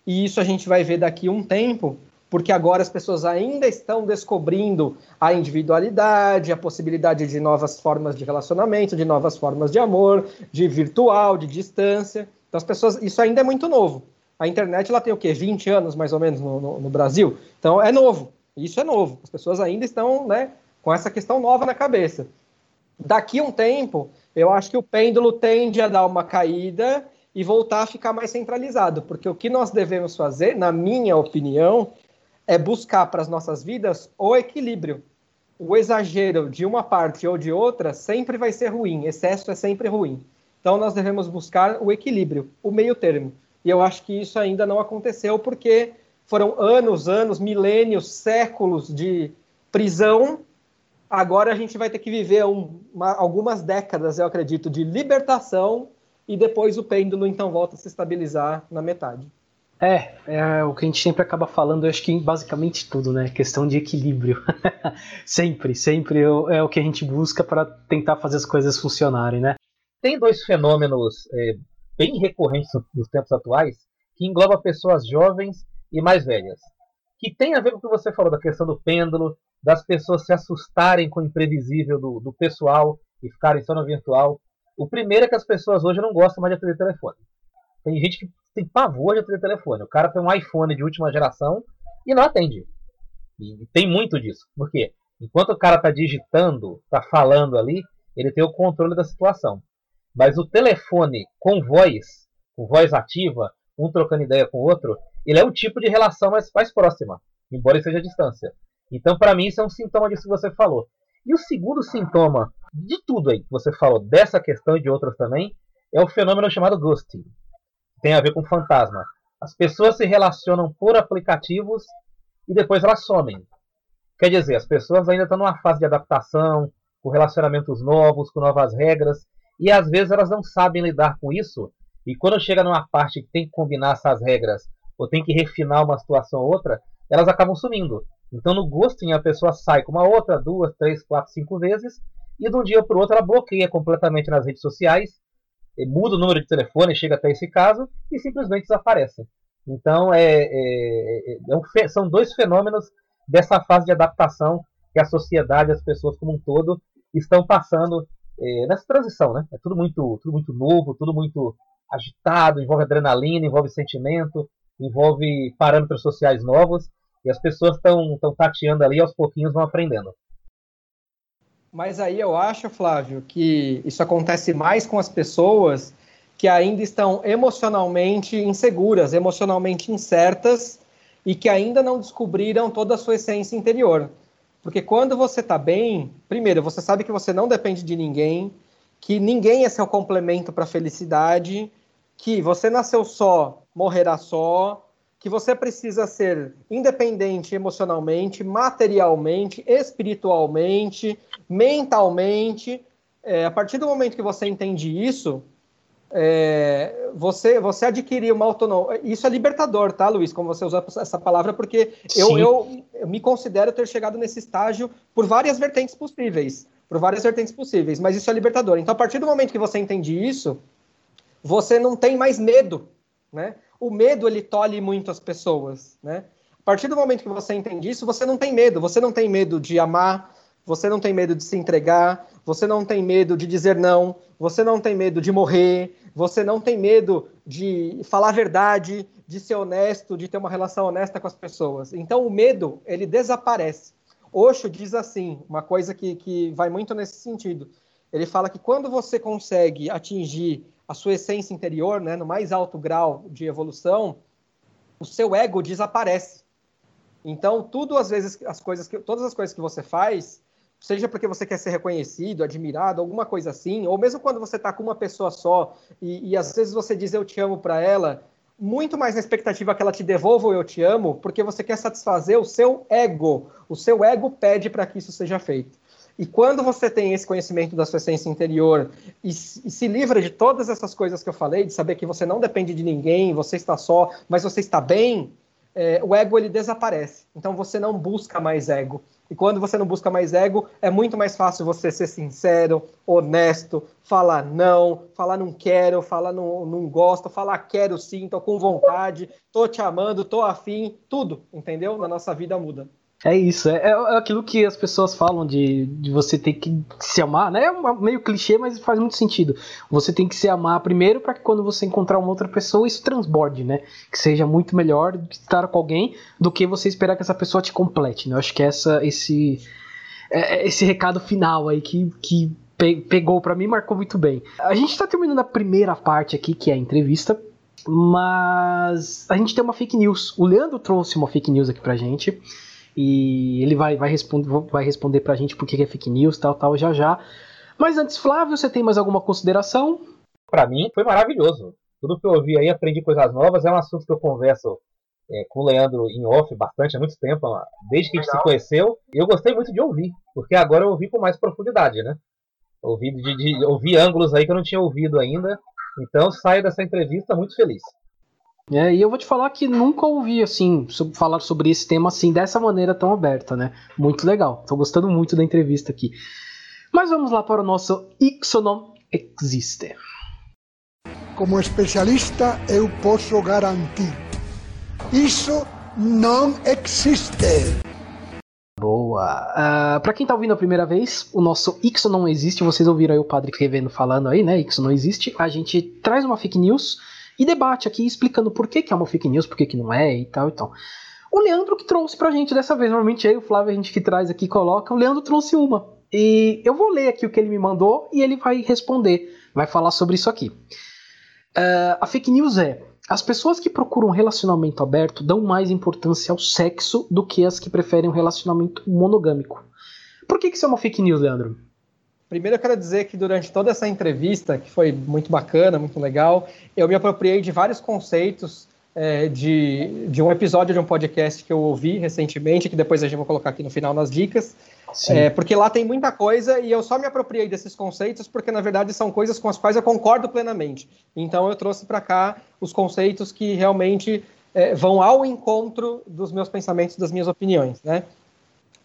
e isso a gente vai ver daqui a um tempo, porque agora as pessoas ainda estão descobrindo a individualidade, a possibilidade de novas formas de relacionamento, de novas formas de amor, de virtual, de distância. Então as pessoas, isso ainda é muito novo. A internet ela tem o quê? 20 anos mais ou menos no, no, no Brasil. Então é novo. Isso é novo. As pessoas ainda estão, né, com essa questão nova na cabeça. Daqui a um tempo, eu acho que o pêndulo tende a dar uma caída e voltar a ficar mais centralizado, porque o que nós devemos fazer, na minha opinião, é buscar para as nossas vidas o equilíbrio. O exagero de uma parte ou de outra sempre vai ser ruim, excesso é sempre ruim. Então nós devemos buscar o equilíbrio, o meio termo. E eu acho que isso ainda não aconteceu porque foram anos, anos, milênios, séculos de prisão. Agora a gente vai ter que viver um, uma, algumas décadas, eu acredito, de libertação e depois o pêndulo então volta a se estabilizar na metade. É, é o que a gente sempre acaba falando, eu acho que em basicamente tudo, né? Questão de equilíbrio. sempre, sempre é o que a gente busca para tentar fazer as coisas funcionarem, né? Tem dois fenômenos é, bem recorrentes nos tempos atuais que engloba pessoas jovens e mais velhas, que tem a ver com o que você falou da questão do pêndulo, das pessoas se assustarem com o imprevisível do, do pessoal e ficarem só no virtual. O primeiro é que as pessoas hoje não gostam mais de atender telefone. Tem gente que tem pavor de atender telefone. O cara tem um iPhone de última geração e não atende. E tem muito disso. Por quê? Enquanto o cara está digitando, está falando ali, ele tem o controle da situação. Mas o telefone com voz, com voz ativa, um trocando ideia com o outro, ele é o tipo de relação mais, mais próxima, embora seja a distância. Então, para mim, isso é um sintoma disso que você falou. E o segundo sintoma de tudo aí que você falou, dessa questão e de outras também, é o fenômeno chamado ghosting tem a ver com fantasma. As pessoas se relacionam por aplicativos e depois elas somem. Quer dizer, as pessoas ainda estão numa fase de adaptação, com relacionamentos novos, com novas regras, e às vezes elas não sabem lidar com isso, e quando chega numa parte que tem que combinar essas regras, ou tem que refinar uma situação ou outra, elas acabam sumindo. Então no ghosting a pessoa sai com uma outra, duas, três, quatro, cinco vezes, e de um dia para o outro ela bloqueia completamente nas redes sociais muda o número de telefone, chega até esse caso e simplesmente desaparece. Então, é, é, é, é são dois fenômenos dessa fase de adaptação que a sociedade, as pessoas como um todo, estão passando é, nessa transição. Né? É tudo muito, tudo muito novo, tudo muito agitado, envolve adrenalina, envolve sentimento, envolve parâmetros sociais novos, e as pessoas estão tateando ali aos pouquinhos vão aprendendo. Mas aí eu acho, Flávio, que isso acontece mais com as pessoas que ainda estão emocionalmente inseguras, emocionalmente incertas e que ainda não descobriram toda a sua essência interior. Porque quando você está bem, primeiro, você sabe que você não depende de ninguém, que ninguém é seu complemento para a felicidade, que você nasceu só, morrerá só, que você precisa ser independente emocionalmente, materialmente, espiritualmente, mentalmente. É, a partir do momento que você entende isso, é, você, você adquirir uma autonomia. Isso é libertador, tá, Luiz? Como você usa essa palavra, porque eu, eu, eu, me considero ter chegado nesse estágio por várias vertentes possíveis. Por várias vertentes possíveis, mas isso é libertador. Então, a partir do momento que você entende isso, você não tem mais medo, né? o medo ele tolhe muito as pessoas, né? A partir do momento que você entende isso, você não tem medo. Você não tem medo de amar, você não tem medo de se entregar, você não tem medo de dizer não, você não tem medo de morrer, você não tem medo de falar a verdade, de ser honesto, de ter uma relação honesta com as pessoas. Então o medo, ele desaparece. Osho diz assim, uma coisa que, que vai muito nesse sentido. Ele fala que quando você consegue atingir a sua essência interior, né, no mais alto grau de evolução, o seu ego desaparece. Então, tudo às vezes as coisas que todas as coisas que você faz, seja porque você quer ser reconhecido, admirado, alguma coisa assim, ou mesmo quando você está com uma pessoa só e, e às vezes você diz eu te amo para ela, muito mais na expectativa que ela te devolva o eu te amo, porque você quer satisfazer o seu ego. O seu ego pede para que isso seja feito. E quando você tem esse conhecimento da sua essência interior e, e, se livra de todas essas coisas que eu falei, de saber que você não depende de ninguém, você está só, mas você está bem, é, o ego ele desaparece. Então você não busca mais ego. E quando você não busca mais ego, é muito mais fácil você ser sincero, honesto, falar não, falar não quero, falar não, não gosto, falar quero sim, tô com vontade, tô te amando, tô afim, tudo, entendeu? Na nossa vida muda. É isso, é, é, aquilo que as pessoas falam de, de você ter que se amar, né? É meio clichê, mas faz muito sentido. Você tem que se amar primeiro para que quando você encontrar uma outra pessoa isso transborde, né? Que seja muito melhor estar com alguém do que você esperar que essa pessoa te complete, né? Eu acho que essa, esse, é, é esse recado final aí que, que pegou para mim marcou muito bem. A gente tá terminando a primeira parte aqui, que é a entrevista, mas a gente tem uma fake news. O Leandro trouxe uma fake news aqui pra gente. E ele vai, vai, responder, vai responder pra gente por que é fake news, tal, tal, já já. Mas antes, Flávio, você tem mais alguma consideração? Para mim, foi maravilhoso. Tudo que eu ouvi aí, aprendi coisas novas. É um assunto que eu converso é, com o Leandro em off bastante, há muito tempo, desde que a gente se conheceu. E eu gostei muito de ouvir, porque agora eu ouvi com mais profundidade, né? Ouvi, de, de, ouvi ângulos aí que eu não tinha ouvido ainda. Então saio dessa entrevista muito feliz. É, e eu vou te falar que nunca ouvi assim falar sobre esse tema assim dessa maneira tão aberta, né? Muito legal. Tô gostando muito da entrevista aqui. Mas vamos lá para o nosso Ixonom Existe. Como especialista, eu posso garantir: isso não existe. Boa. Uh, ah, para quem tá ouvindo a primeira vez, o nosso Ixo não existe. Vocês ouviram aí o padre revendo falando aí, né? Ixo não existe. A gente traz uma fake news e debate aqui explicando por que, que é uma fake news, por que, que não é e tal e tal. O Leandro que trouxe pra gente dessa vez, normalmente aí o Flávio a gente que traz aqui coloca, o Leandro trouxe uma. E eu vou ler aqui o que ele me mandou e ele vai responder, vai falar sobre isso aqui. Uh, a fake news é: as pessoas que procuram um relacionamento aberto dão mais importância ao sexo do que as que preferem um relacionamento monogâmico. Por que, que isso é uma fake news, Leandro? Primeiro eu quero dizer que durante toda essa entrevista, que foi muito bacana, muito legal, eu me apropriei de vários conceitos é, de, de um episódio de um podcast que eu ouvi recentemente, que depois a gente vai colocar aqui no final nas dicas, é, porque lá tem muita coisa e eu só me apropriei desses conceitos porque, na verdade, são coisas com as quais eu concordo plenamente. Então eu trouxe para cá os conceitos que realmente é, vão ao encontro dos meus pensamentos, das minhas opiniões, né?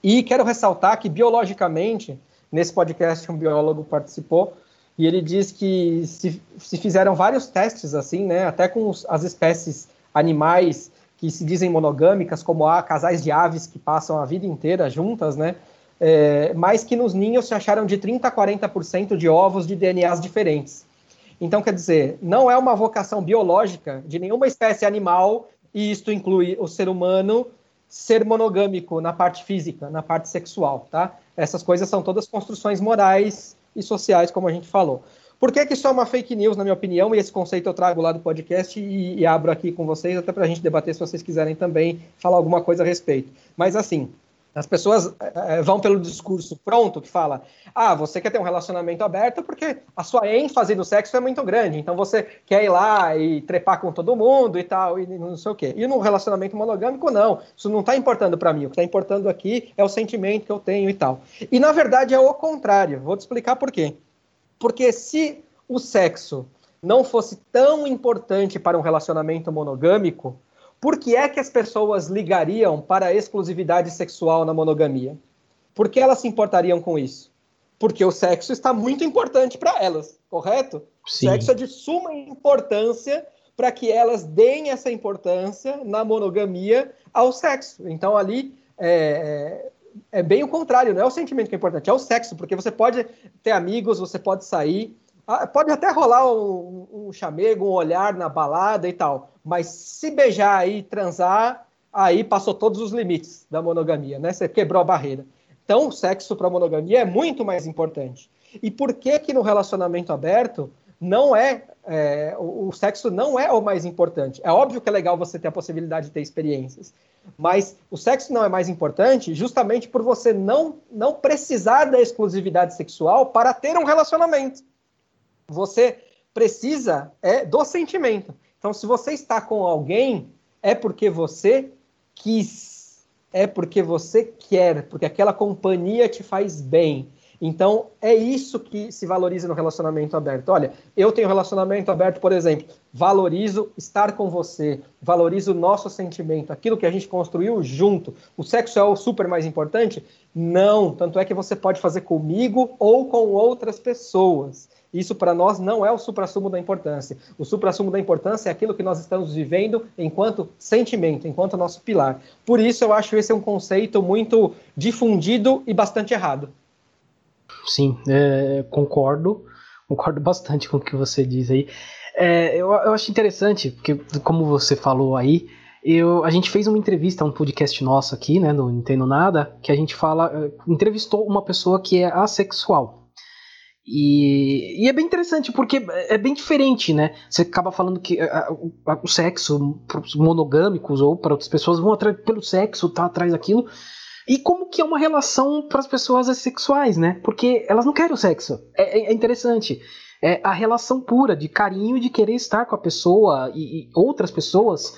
E quero ressaltar que, biologicamente, Nesse podcast, um biólogo participou e ele diz que se, se fizeram vários testes assim, né, até com os, as espécies animais que se dizem monogâmicas, como há casais de aves que passam a vida inteira juntas, né, é, mas que nos ninhos se acharam de 30 a 40% de ovos de DNAs diferentes. Então, quer dizer, não é uma vocação biológica de nenhuma espécie animal, e isto inclui o ser humano, ser monogâmico na parte física, na parte sexual, tá? Essas coisas são todas construções morais e sociais, como a gente falou. Por que, que isso é uma fake news, na minha opinião, e esse conceito eu trago lá do podcast e, e abro aqui com vocês, até para a gente debater se vocês quiserem também falar alguma coisa a respeito. Mas assim, as pessoas é, vão pelo discurso pronto que fala: ah, você quer ter um relacionamento aberto porque a sua ênfase no sexo é muito grande, então você quer ir lá e trepar com todo mundo e tal, e não sei o quê. E no relacionamento monogâmico, não. Isso não está importando para mim. O que está importando aqui é o sentimento que eu tenho e tal. E na verdade é o contrário. Vou te explicar por quê. Porque se o sexo não fosse tão importante para um relacionamento monogâmico, por que é que as pessoas ligariam para a exclusividade sexual na monogamia? Por que elas se importariam com isso? Porque o sexo está muito importante para elas, correto? Sim. O sexo é de suma importância para que elas deem essa importância na monogamia ao sexo. Então, ali é, é, é bem o contrário, não é o sentimento que é importante, é o sexo, porque você pode ter amigos, você pode sair, pode até rolar um, um chamego, um olhar na balada e tal, mas se beijar e transar, aí passou todos os limites da monogamia, né? Você quebrou a barreira. Então, o sexo para monogamia é muito mais importante. E por que que no relacionamento aberto não é, é o, o, sexo não é o mais importante? É óbvio que é legal você ter a possibilidade de ter experiências, mas o sexo não é mais importante justamente por você não não precisar da exclusividade sexual para ter um relacionamento. Você precisa é do sentimento. Então, se você está com alguém, é porque você quis, é porque você quer, porque aquela companhia te faz bem. Então, é isso que se valoriza no relacionamento aberto. Olha, eu tenho relacionamento aberto, por exemplo, valorizo estar com você, valorizo o nosso sentimento, aquilo que a gente construiu junto. O sexo é o super mais importante? Não, tanto é que você pode fazer comigo ou com outras pessoas. Isso para nós não é o suprassumo da importância. O suprassumo da importância é aquilo que nós estamos vivendo enquanto sentimento, enquanto nosso pilar. Por isso eu acho esse um conceito muito difundido e bastante errado. Sim, é, concordo. Concordo bastante com o que você diz aí. É, eu, eu acho interessante, porque, como você falou aí, eu, a gente fez uma entrevista, um podcast nosso aqui, né, no Entendo Nada, que a gente fala, é, entrevistou uma pessoa que é assexual. E, e, é bem interessante porque é bem diferente, né? Você acaba falando que a, a, o sexo, monogâmicos ou para outras pessoas, vão atrás pelo sexo, tá atrás daquilo. E como que é uma relação para as pessoas assexuais, né? Porque elas não querem o sexo. É, é, é, interessante. É a relação pura de carinho de querer estar com a pessoa e, e outras pessoas.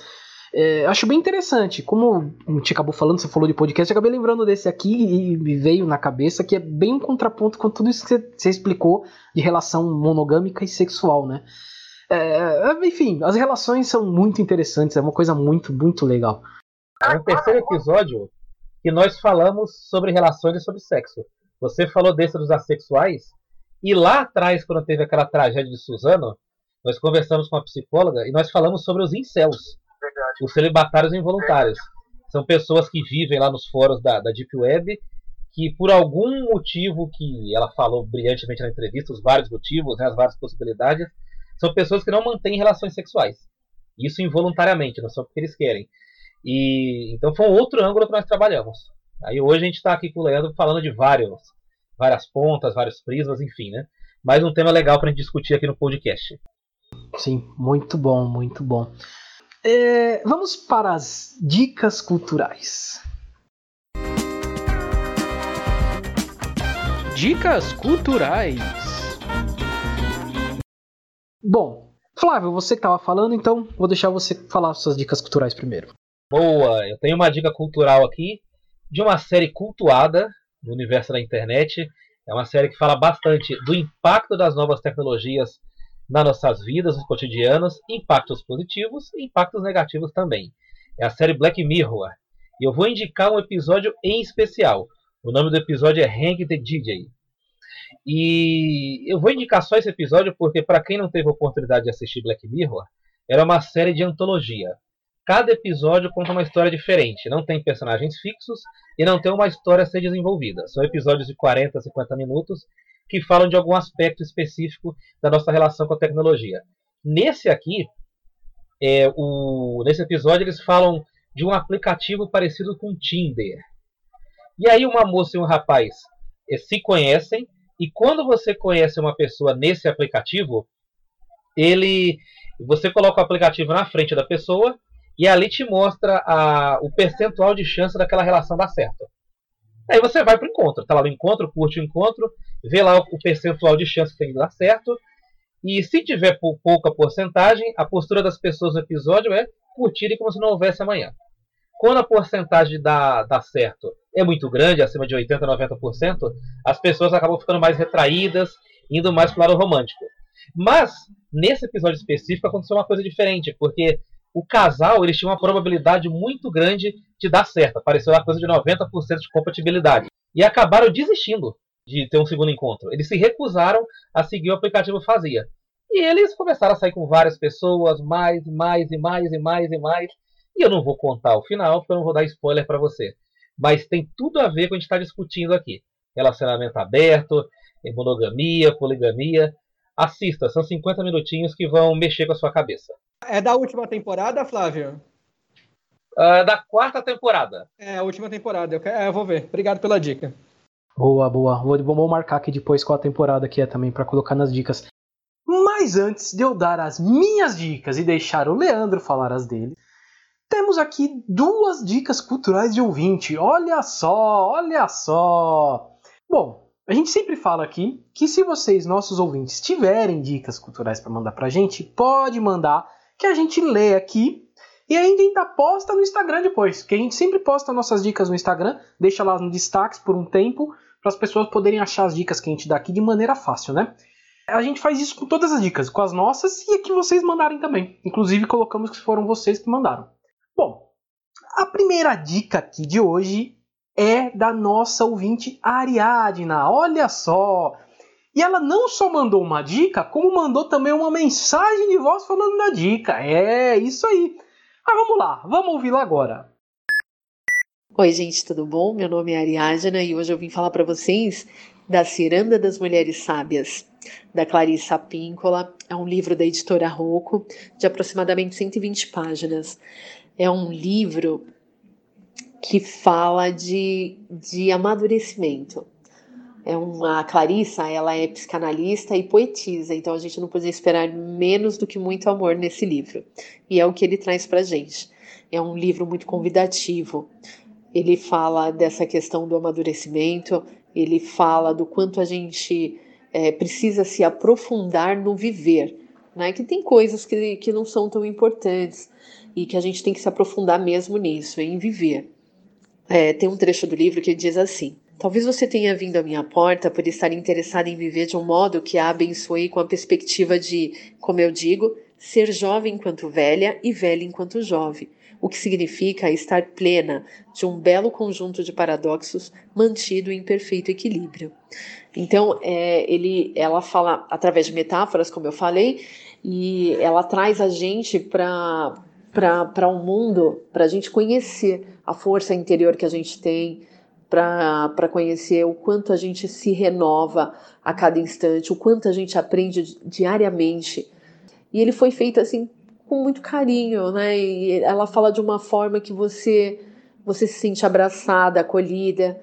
É, acho bem interessante. Como a gente acabou falando, você falou de podcast, eu acabei lembrando desse aqui e me veio na cabeça que é bem um contraponto com tudo isso que você, explicou de relação monogâmica e sexual, né? É, enfim, as relações são muito interessantes, é uma coisa muito, muito legal. No terceiro episódio, que nós falamos sobre relações e sobre sexo. Você falou desse dos assexuais, e lá atrás, quando teve aquela tragédia de Suzano, nós conversamos com a psicóloga e nós falamos sobre os incels. Os celibatários involuntários. São pessoas que vivem lá nos fóruns da, da Deep Web, que por algum motivo que ela falou brilhantemente na entrevista, os vários motivos, né, as várias possibilidades, são pessoas que não mantêm relações sexuais. Isso involuntariamente, não só porque eles querem. E então foi um outro ângulo que nós trabalhamos. Aí hoje a gente está aqui com o Leandro falando de vários, várias pontas, vários prismas, enfim, né? Mais um tema legal para a gente discutir aqui no podcast. Sim, muito bom, muito bom. É, vamos para as dicas culturais. Dicas culturais. Bom, Flávio, você que estava falando, então vou deixar você falar suas dicas culturais primeiro. Boa! Eu tenho uma dica cultural aqui de uma série cultuada no universo da internet. É uma série que fala bastante do impacto das novas tecnologias nas nossas vidas, nos cotidianos, impactos positivos e impactos negativos também. É a série Black Mirror. E eu vou indicar um episódio em especial. O nome do episódio é Hang the DJ. E eu vou indicar só esse episódio porque, para quem não teve a oportunidade de assistir Black Mirror, era uma série de antologia. Cada episódio conta uma história diferente, não tem personagens fixos e não tem uma história a ser desenvolvida. São episódios de 40, 50 minutos que falam de algum aspecto específico da nossa relação com a tecnologia. Nesse aqui, é, o, nesse episódio, eles falam de um aplicativo parecido com Tinder. E aí uma moça e um rapaz é, se conhecem, e quando você conhece uma pessoa nesse aplicativo, ele você coloca o aplicativo na frente da pessoa e ali te mostra a, o percentual de chance daquela relação dar certo. Aí você vai para o encontro, tá lá no encontro, curte o encontro, vê lá o, percentual de chance que tem de dar certo. E se tiver pouca porcentagem, a postura das pessoas no episódio é curtirem como se não houvesse amanhã. Quando a porcentagem dá, dá certo é muito grande, acima de 80%, 90%, as pessoas acabam ficando mais retraídas, indo mais para o lado romântico. Mas, nesse episódio específico, aconteceu uma coisa diferente, porque o casal eles tinham uma probabilidade muito grande de dar certo. Apareceu uma coisa de 90% de compatibilidade. E acabaram desistindo de ter um segundo encontro. Eles se recusaram a seguir o aplicativo fazia. E eles começaram a sair com várias pessoas, mais, mais e mais e mais e mais. E eu não vou contar o final, porque eu não vou dar spoiler para você. Mas tem tudo a ver com o que a gente está discutindo aqui. Relacionamento aberto, monogamia, poligamia. Assista, são 50 minutinhos que vão mexer com a sua cabeça. É da última temporada, Flávio? Uh, da quarta temporada. É, a última temporada. Eu, quero, é, eu vou ver. Obrigado pela dica. Boa, boa. Vou, vou marcar aqui depois qual a temporada que é também para colocar nas dicas. Mas antes de eu dar as minhas dicas e deixar o Leandro falar as dele, temos aqui duas dicas culturais de ouvinte. Olha só, olha só. Bom, a gente sempre fala aqui que se vocês, nossos ouvintes, tiverem dicas culturais para mandar pra gente, pode mandar que a gente lê aqui e ainda ainda posta no Instagram depois, que a gente sempre posta nossas dicas no Instagram, deixa lá nos destaques por um tempo, para as pessoas poderem achar as dicas que a gente dá aqui de maneira fácil, né? A gente faz isso com todas as dicas, com as nossas e a que vocês mandarem também. Inclusive colocamos que foram vocês que mandaram. Bom, a primeira dica aqui de hoje é da nossa ouvinte Ariadna. Olha só! E ela não só mandou uma dica, como mandou também uma mensagem de voz falando da dica. É isso aí. Mas vamos lá, vamos ouvi-la agora. Oi, gente, tudo bom? Meu nome é Ariadna e hoje eu vim falar para vocês da Ciranda das Mulheres Sábias, da Clarissa Píncola. É um livro da editora Rocco, de aproximadamente 120 páginas. É um livro que fala de, de amadurecimento. É uma a Clarissa, ela é psicanalista e poetisa, então a gente não podia esperar menos do que muito amor nesse livro. E é o que ele traz pra gente. É um livro muito convidativo. Ele fala dessa questão do amadurecimento, ele fala do quanto a gente é, precisa se aprofundar no viver, né? Que tem coisas que, que não são tão importantes e que a gente tem que se aprofundar mesmo nisso, em viver. É, tem um trecho do livro que diz assim: Talvez você tenha vindo à minha porta por estar interessado em viver de um modo que a abençoe com a perspectiva de, como eu digo, ser jovem enquanto velha e velha enquanto jovem, o que significa estar plena de um belo conjunto de paradoxos mantido em perfeito equilíbrio. Então, é, ele, ela fala através de metáforas, como eu falei, e ela traz a gente para para um mundo, para a gente conhecer a força interior que a gente tem, para conhecer o quanto a gente se renova a cada instante, o quanto a gente aprende diariamente. E ele foi feito assim com muito carinho, né? E ela fala de uma forma que você você se sente abraçada, acolhida.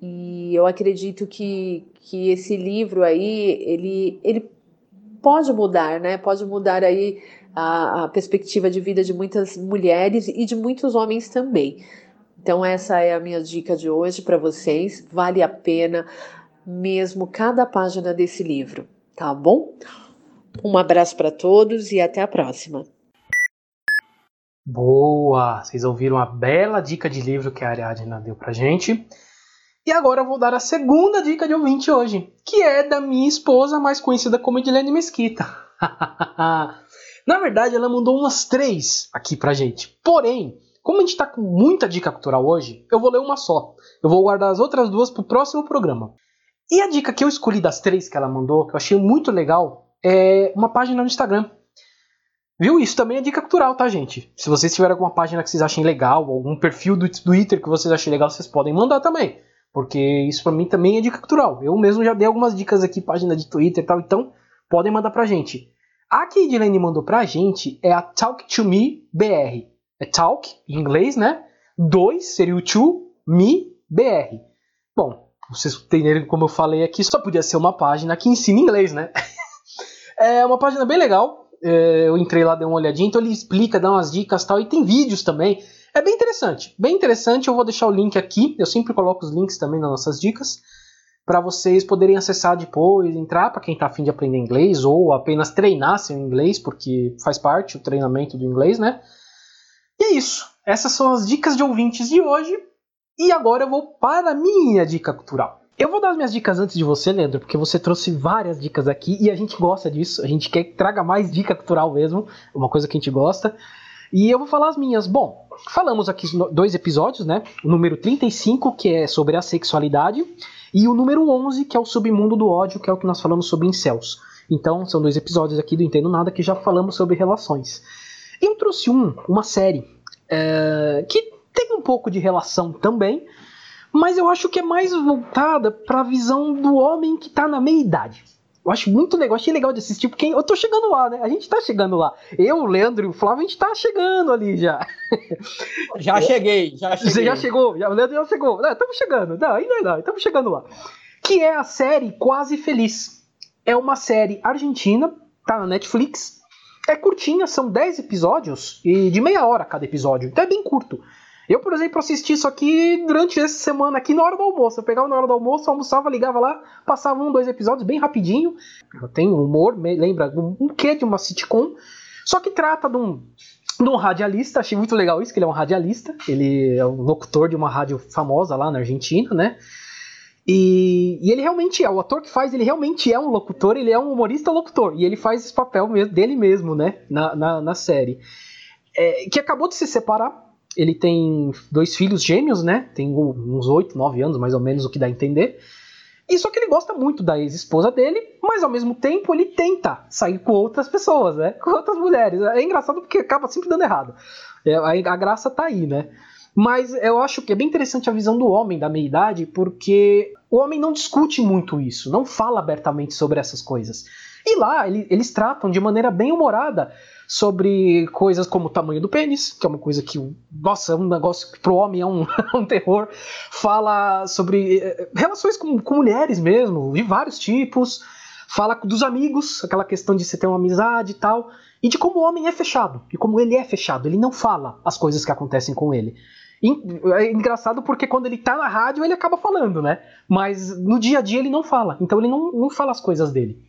E eu acredito que, que esse livro aí, ele, ele pode mudar, né? Pode mudar aí a, a perspectiva de vida de muitas mulheres e de muitos homens também. Então essa é a minha dica de hoje para vocês. Vale a pena mesmo cada página desse livro, tá bom? Um abraço para todos e até a próxima. Boa! Vocês ouviram a bela dica de livro que a Ariadna deu pra gente. E agora eu vou dar a segunda dica de ouvinte hoje, que é da minha esposa, mais conhecida como Edilene Mesquita. Na verdade, ela mandou umas três aqui pra gente. Porém, como a gente tá com muita dica cultural hoje, eu vou ler uma só. Eu vou guardar as outras duas pro próximo programa. E a dica que eu escolhi das três que ela mandou, que eu achei muito legal, é uma página no Instagram Viu? Isso também é dica cultural, tá, gente? Se vocês tiverem alguma página que vocês achem legal, algum perfil do Twitter que vocês achem legal, vocês podem mandar também. Porque isso para mim também é dica cultural. Eu mesmo já dei algumas dicas aqui, página de Twitter e tal, então podem mandar pra gente. A que a Edilene mandou pra gente é a Talk to Me BR. É Talk, em inglês, né? 2 seria o To Me BR. Bom, vocês entenderem como eu falei aqui, só podia ser uma página que ensina inglês, né? é uma página bem legal, é, eu entrei lá, dei uma olhadinha, então ele explica, dá umas dicas tal, e tem vídeos também. É bem interessante, bem interessante. Eu vou deixar o link aqui, eu sempre coloco os links também nas nossas dicas, para vocês poderem acessar depois, entrar para quem está afim de aprender inglês ou apenas treinar seu inglês, porque faz parte o treinamento do inglês, né? E é isso. Essas são as dicas de ouvintes de hoje. E agora eu vou para a minha dica cultural. Eu vou dar as minhas dicas antes de você, Leandro, porque você trouxe várias dicas aqui e a gente gosta disso. A gente quer que traga mais dica cultural mesmo, uma coisa que a gente gosta. E eu vou falar as minhas. Bom, falamos aqui dois episódios, né? O número 35, que é sobre a sexualidade, e o número 11, que é o submundo do ódio, que é o que nós falamos sobre incels. Então, são dois episódios aqui do Entendo Nada que já falamos sobre relações. Eu trouxe um, uma série, é, que tem um pouco de relação também, mas eu acho que é mais voltada para a visão do homem que tá na meia idade. Eu acho muito legal, achei legal de assistir, porque eu tô chegando lá, né? A gente tá chegando lá. Eu, o Leandro e o Flávio, a gente tá chegando ali já. Já cheguei, já cheguei. Você já chegou, já, o Leandro já chegou. Estamos chegando, não, ainda não, estamos chegando lá. Que é a série Quase Feliz. É uma série argentina, tá na Netflix. É curtinha, são 10 episódios e de meia hora cada episódio, então é bem curto. Eu, por exemplo, assisti isso aqui durante essa semana aqui na hora do almoço. Eu pegava na hora do almoço, almoçava, ligava lá, passava um, dois episódios bem rapidinho. Tem humor, lembra um quê de uma sitcom. Só que trata de um, de um radialista, achei muito legal isso, que ele é um radialista. Ele é um locutor de uma rádio famosa lá na Argentina, né? E, e, ele realmente é, o ator que faz, ele realmente é um locutor, ele é um humorista locutor, e ele faz esse papel dele mesmo, né, na, na, na série. É, que acabou de se separar, ele tem dois filhos gêmeos, né, tem uns 8, 9 anos, mais ou menos, o que dá a entender. E só que ele gosta muito da ex-esposa dele, mas ao mesmo tempo ele tenta sair com outras pessoas, né, com outras mulheres. É engraçado porque acaba sempre dando errado. É, a, a graça tá aí, né. Mas eu acho que é bem interessante a visão do homem da meia-idade, porque o homem não discute muito isso, não fala abertamente sobre essas coisas. E lá ele, eles tratam de maneira bem humorada sobre coisas como o tamanho do pênis, que é uma coisa que, nossa, é um negócio que pro homem é um, um terror. Fala sobre eh, relações com, com mulheres mesmo, de vários tipos. Fala dos amigos, aquela questão de você ter uma amizade e tal. E de como o homem é fechado, e como ele é fechado. Ele não fala as coisas que acontecem com ele. É engraçado porque quando ele tá na rádio ele acaba falando, né? Mas no dia a dia ele não fala. Então ele não, não fala as coisas dele.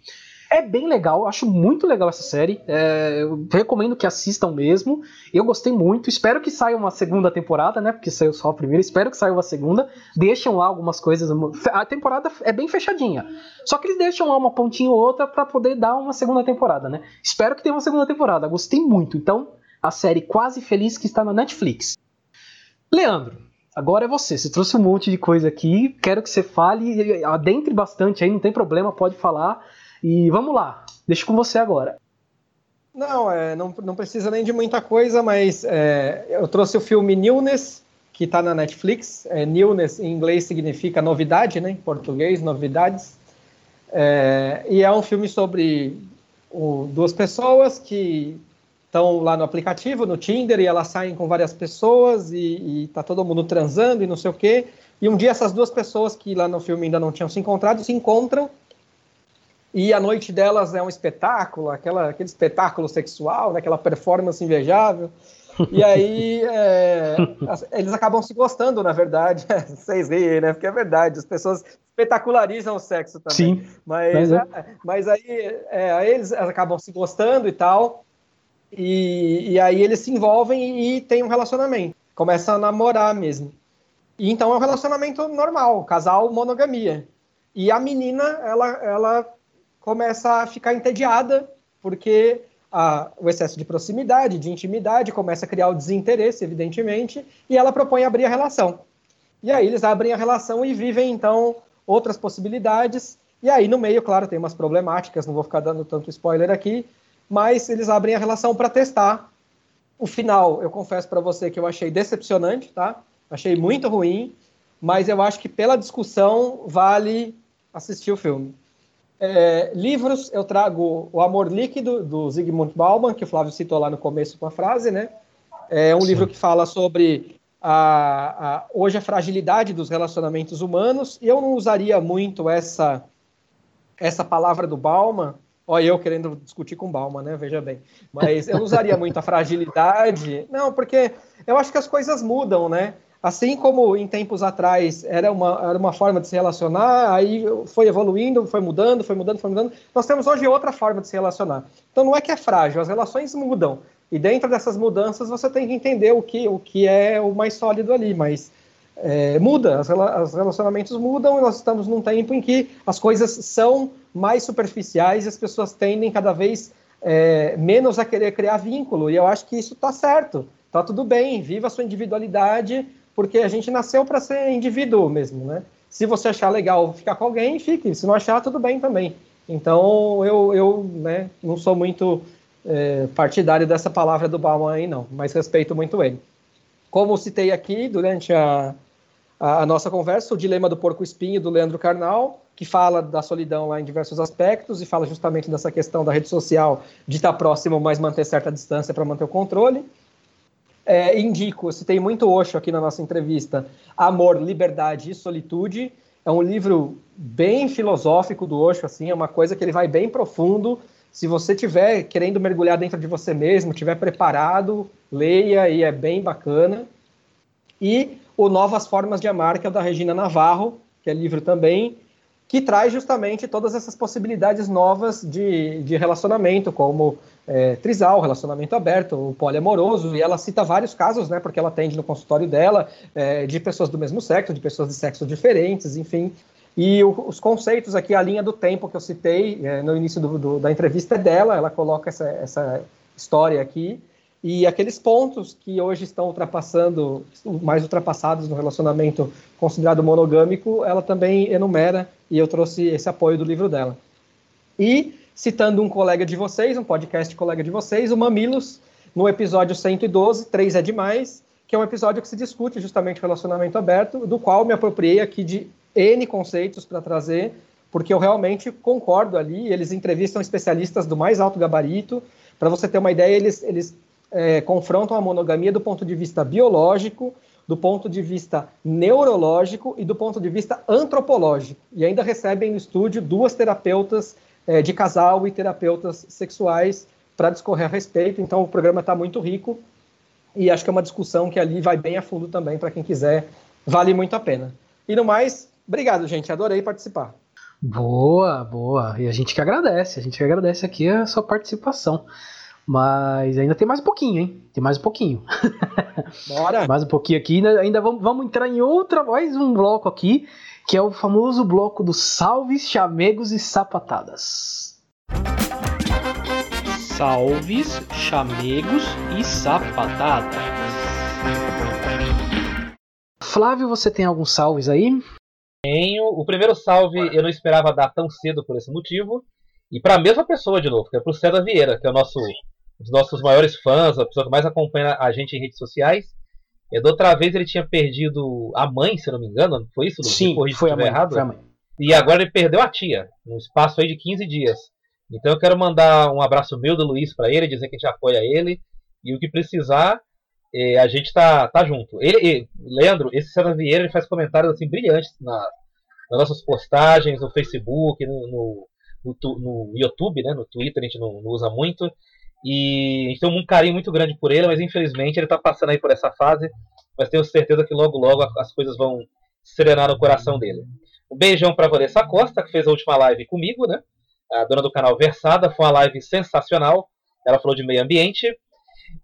É bem legal, acho muito legal essa série. É, recomendo que assistam mesmo. Eu gostei muito. Espero que saia uma segunda temporada, né? Porque saiu só a primeira. Espero que saia uma segunda. Deixam lá algumas coisas. A temporada é bem fechadinha. Só que eles deixam lá uma pontinha ou outra para poder dar uma segunda temporada, né? Espero que tenha uma segunda temporada. Gostei muito. Então, a série Quase Feliz que está na Netflix. Leandro, agora é você. Você trouxe um monte de coisa aqui. Quero que você fale, adentre bastante aí, não tem problema, pode falar. E vamos lá, deixa com você agora. Não, é, não, não precisa nem de muita coisa, mas é, eu trouxe o filme Newness, que está na Netflix. É, newness em inglês significa novidade, né? Em português, novidades. É, e é um filme sobre o, duas pessoas que estão lá no aplicativo, no Tinder, e elas saem com várias pessoas e, e tá todo mundo transando e não sei o quê. E um dia essas duas pessoas que lá no filme ainda não tinham se encontrado se encontram e a noite delas é um espetáculo, aquela, aquele espetáculo sexual, né, aquela performance invejável. E aí é, eles acabam se gostando, na verdade. Vocês riem, né? Porque é verdade, as pessoas espetacularizam o sexo também. Sim, mas, mas, é. é mas aí, é, aí eles acabam se gostando e tal. E, e aí eles se envolvem e, e têm um relacionamento. Começam a namorar mesmo. E então é um relacionamento normal, casal monogamia. E a menina, ela, ela começa a ficar entediada, porque a, o excesso de proximidade, de intimidade, começa a criar o desinteresse, evidentemente, e ela propõe abrir a relação. E aí eles abrem a relação e vivem, então, outras possibilidades. E aí, no meio, claro, tem umas problemáticas, não vou ficar dando tanto spoiler aqui, mas eles abrem a relação para testar. O final, eu confesso para você que eu achei decepcionante, tá? Achei muito ruim, mas eu acho que pela discussão vale assistir o filme. É, livros, eu trago O Amor Líquido, do Zygmunt Bauman, que o Flávio citou lá no começo com a frase, né? É um Sim. livro que fala sobre a, a, hoje a fragilidade dos relacionamentos humanos, e eu não usaria muito essa, essa palavra do Bauman, Olha, eu querendo discutir com Bauman, né? Veja bem. Mas eu não usaria muito a fragilidade. Não, porque eu acho que as coisas mudam, né? Assim como em tempos atrás era uma, era uma forma de se relacionar, aí foi evoluindo, foi mudando, foi mudando, foi mudando. Nós temos hoje outra forma de se relacionar. Então não é que é frágil, as relações mudam. E dentro dessas mudanças você tem que entender o que, o que é o mais sólido ali, mas é, muda, as, os relacionamentos mudam e nós estamos num tempo em que as coisas são mais superficiais e as pessoas tendem cada vez é, menos a querer criar vínculo. E eu acho que isso está certo, está tudo bem, viva a sua individualidade, porque a gente nasceu para ser indivíduo mesmo, né? Se você achar legal ficar com alguém, fique. Se não achar, tudo bem também. Então, eu, eu né, não sou muito é, partidário dessa palavra do Bauman aí, não, mas respeito muito ele. Como citei aqui durante a, a, nossa conversa, o Dilema do Porco Espinho, do Leandro Carnal, que fala da solidão lá em diversos aspectos e fala justamente dessa questão da rede social de estar próximo, mas manter certa distância para manter o controle. É, indico, citei muito Osho aqui na nossa entrevista, Amor, Liberdade e Solitude. É um livro bem filosófico do Osho, assim, é uma coisa que ele vai bem profundo. Se você tiver querendo mergulhar dentro de você mesmo, tiver preparado, leia e é bem bacana. E o Novas Formas de Amar, que é o da Regina Navarro, que é livro também, que traz justamente todas essas possibilidades novas de, de relacionamento, como é, trisal, relacionamento aberto, o poliamoroso, e ela cita vários casos, né, porque ela atende no consultório dela, é, de pessoas do mesmo sexo, de pessoas de sexos diferentes, enfim. E o, os conceitos aqui, a linha do tempo que eu citei é, no início do, do, da entrevista é dela, ela coloca essa, essa história aqui. E aqueles pontos que hoje estão ultrapassando, mais ultrapassados no relacionamento considerado monogâmico, ela também enumera e eu trouxe esse apoio do livro dela. E citando um colega de vocês, um podcast colega de vocês, o Mamilos, no episódio 112, 3 é demais, que é um episódio que se discute justamente relacionamento aberto, do qual me apropriei aqui de N conceitos para trazer, porque eu realmente concordo ali, eles entrevistam especialistas do mais alto gabarito, para você ter uma ideia, eles, eles é, confrontam a monogamia do ponto de vista biológico, do ponto de vista neurológico e do ponto de vista antropológico. E ainda recebem no estúdio duas terapeutas é, de casal e terapeutas sexuais para discorrer a respeito. Então o programa está muito rico e acho que é uma discussão que ali vai bem a fundo também para quem quiser. Vale muito a pena. E no mais, obrigado, gente. Adorei participar. Boa, boa. E a gente que agradece, a gente que agradece aqui a sua participação. Mas ainda tem mais um pouquinho, hein? Tem mais um pouquinho. Bora! mais um pouquinho aqui. Ainda vamos, vamos entrar em outra, mais um bloco aqui, que é o famoso bloco dos salves, chamegos e sapatadas. Salves, chamegos e sapatadas. Flávio, você tem alguns salves aí? Tenho. O primeiro salve eu não esperava dar tão cedo por esse motivo. E para a mesma pessoa de novo, que é para o César Vieira, que é o nosso dos nossos maiores fãs, a pessoa que mais acompanha a gente em redes sociais. E da outra vez ele tinha perdido a mãe, se não me engano, foi isso? Sim, foi a, mãe, errado. foi a mãe. E agora ele perdeu a tia, num espaço aí de 15 dias. Então eu quero mandar um abraço meu do Luiz para ele, dizer que a gente apoia ele. E o que precisar, eh, a gente tá, tá junto. Ele, Leandro, esse César Vieira ele faz comentários assim brilhantes na, nas nossas postagens, no Facebook, no, no, no, no YouTube, né? No Twitter a gente não, não usa muito. E a gente tem um carinho muito grande por ele, mas infelizmente ele está passando aí por essa fase. Mas tenho certeza que logo, logo as coisas vão serenar no coração dele. Um beijão para Vanessa Costa, que fez a última live comigo, né? A dona do canal Versada. Foi uma live sensacional. Ela falou de meio ambiente.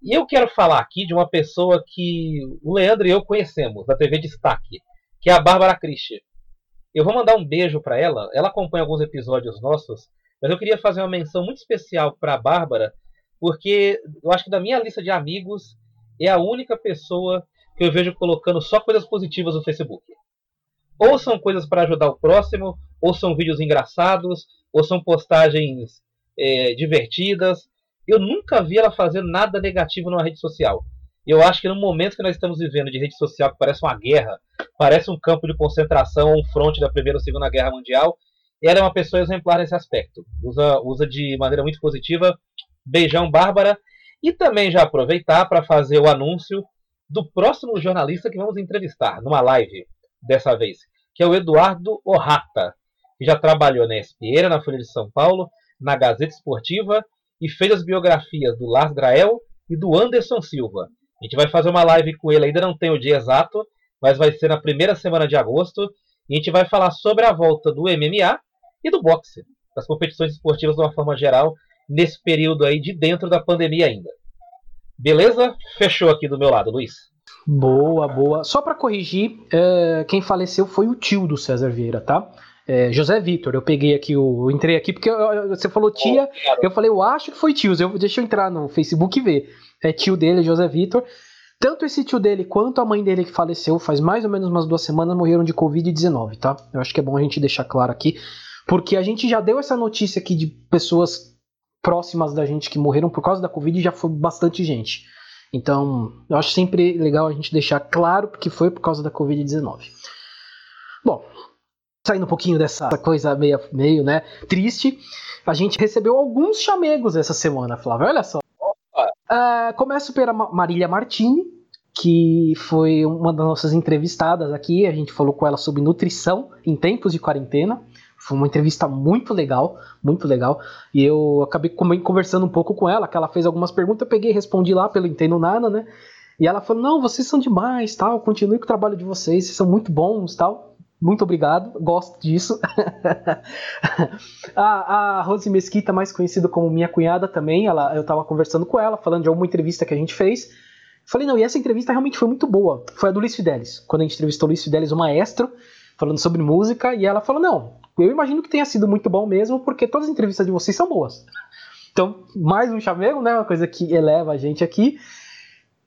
E eu quero falar aqui de uma pessoa que o Leandro e eu conhecemos, da TV Destaque, que é a Bárbara Cristi. Eu vou mandar um beijo para ela. Ela acompanha alguns episódios nossos, mas eu queria fazer uma menção muito especial para a Bárbara, porque eu acho que da minha lista de amigos é a única pessoa que eu vejo colocando só coisas positivas no Facebook. Ou são coisas para ajudar o próximo, ou são vídeos engraçados, ou são postagens é, divertidas. Eu nunca vi ela fazer nada negativo numa rede social. Eu acho que no momento que nós estamos vivendo de rede social que parece uma guerra, parece um campo de concentração, um fronte da Primeira ou Segunda Guerra Mundial, ela é uma pessoa exemplar nesse aspecto. Usa, usa de maneira muito positiva Beijão, Bárbara. E também já aproveitar para fazer o anúncio do próximo jornalista que vamos entrevistar numa live dessa vez, que é o Eduardo Orrata, que já trabalhou na ESPN, na Folha de São Paulo, na Gazeta Esportiva e fez as biografias do Lars Grael e do Anderson Silva. A gente vai fazer uma live com ele, ainda não tem o dia exato, mas vai ser na primeira semana de agosto. E a gente vai falar sobre a volta do MMA e do boxe, das competições esportivas de uma forma geral, nesse período aí de dentro da pandemia ainda. Beleza? Fechou aqui do meu lado, Luiz. Boa, boa. Só para corrigir, é, quem faleceu foi o tio do César Vieira, tá? É, José Vitor, eu peguei aqui o. Eu entrei aqui porque eu, você falou tia, oh, eu falei, eu acho que foi tio. Eu, deixa eu entrar no Facebook e ver. É tio dele, José Vitor. Tanto esse tio dele quanto a mãe dele que faleceu faz mais ou menos umas duas semanas morreram de Covid-19, tá? Eu acho que é bom a gente deixar claro aqui, porque a gente já deu essa notícia aqui de pessoas próximas da gente que morreram por causa da Covid já foi bastante gente. Então, eu acho sempre legal a gente deixar claro que foi por causa da Covid-19. Bom, saindo um pouquinho dessa coisa meio, meio né, triste, a gente recebeu alguns chamegos essa semana, Flávio. Olha só. Uh, começo pela Marília Martini, que foi uma das nossas entrevistadas aqui. A gente falou com ela sobre nutrição em tempos de quarentena. Foi uma entrevista muito legal, muito legal. E eu acabei conversando um pouco com ela, que ela fez algumas perguntas, eu peguei e respondi lá pelo Entendo Nada, né? E ela falou: "Não, vocês são demais, tal, continue com o trabalho de vocês, vocês são muito bons, tal. Muito obrigado, gosto disso. a, a Rose Mesquita, mais conhecida como minha cunhada também, ela, eu tava conversando com ela, falando de alguma entrevista que a gente fez. Falei, não, e essa entrevista realmente foi muito boa. Foi a do Luiz Fidelis. Quando a gente entrevistou o Luiz Fidelis, o maestro, falando sobre música, e ela falou: Não, eu imagino que tenha sido muito bom mesmo, porque todas as entrevistas de vocês são boas. Então, mais um chamego, né? Uma coisa que eleva a gente aqui.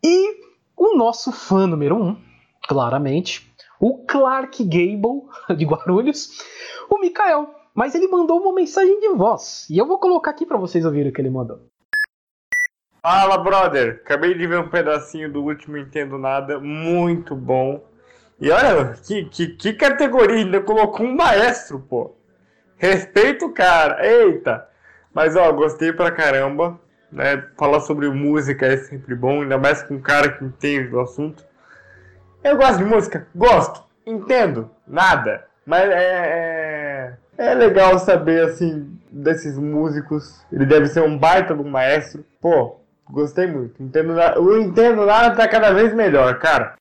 E o nosso fã número um, claramente, o Clark Gable, de Guarulhos, o Mikael. Mas ele mandou uma mensagem de voz. E eu vou colocar aqui para vocês ouvirem o que ele mandou. Fala, brother! Acabei de ver um pedacinho do último Entendo Nada, muito bom. E olha, que, que, que categoria, ainda colocou um maestro, pô. Respeito o cara, eita! Mas ó, gostei pra caramba, né? Falar sobre música é sempre bom, ainda mais com um cara que entende do assunto. Eu gosto de música? Gosto. Entendo? Nada. Mas é, é, é legal saber, assim, desses músicos. Ele deve ser um baita do maestro. Pô, Gostei muito. Entendo O Entendo Nada tá cada vez melhor, cara.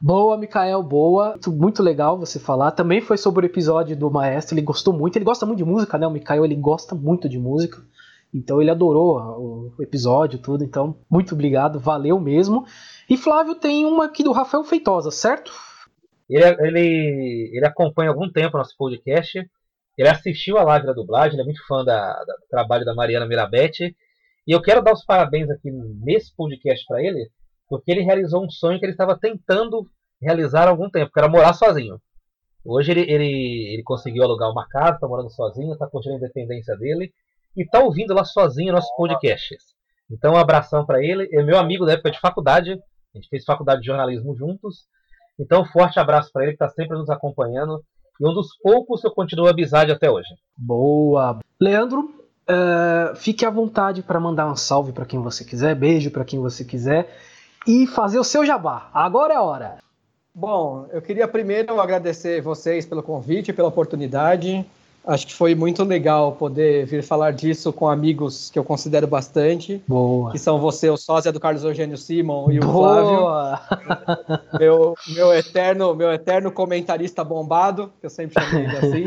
Boa, Mikael, boa. Muito legal você falar. Também foi sobre o episódio do Maestro. Ele gostou muito. Ele gosta muito de música, né? O Mikael, ele gosta muito de música. Então ele adorou o episódio, tudo. Então, muito obrigado. Valeu mesmo. E Flávio tem uma aqui do Rafael Feitosa, certo? Ele, ele, ele acompanha algum tempo nosso podcast. Ele assistiu a live da dublagem. Ele é muito fã da, do trabalho da Mariana Mirabete e eu quero dar os parabéns aqui nesse podcast para ele, porque ele realizou um sonho que ele estava tentando realizar há algum tempo, que era morar sozinho. Hoje ele, ele, ele conseguiu alugar uma casa, está morando sozinho, está curtindo a independência dele e está ouvindo lá sozinho nossos podcasts. Então, um abração para ele. É meu amigo da época de faculdade, a gente fez faculdade de jornalismo juntos. Então, forte abraço para ele que está sempre nos acompanhando. E um dos poucos que eu continuo a amizade até hoje. Boa! Leandro, Uh, fique à vontade para mandar um salve para quem você quiser, beijo para quem você quiser e fazer o seu jabá. Agora é a hora. Bom, eu queria primeiro agradecer vocês pelo convite, pela oportunidade. Acho que foi muito legal poder vir falar disso com amigos que eu considero bastante. Boa. Que são você, o sósia do Carlos Eugênio Simon e o Boa. Flávio. meu, meu, eterno, meu eterno comentarista bombado, que eu sempre chamei ele assim.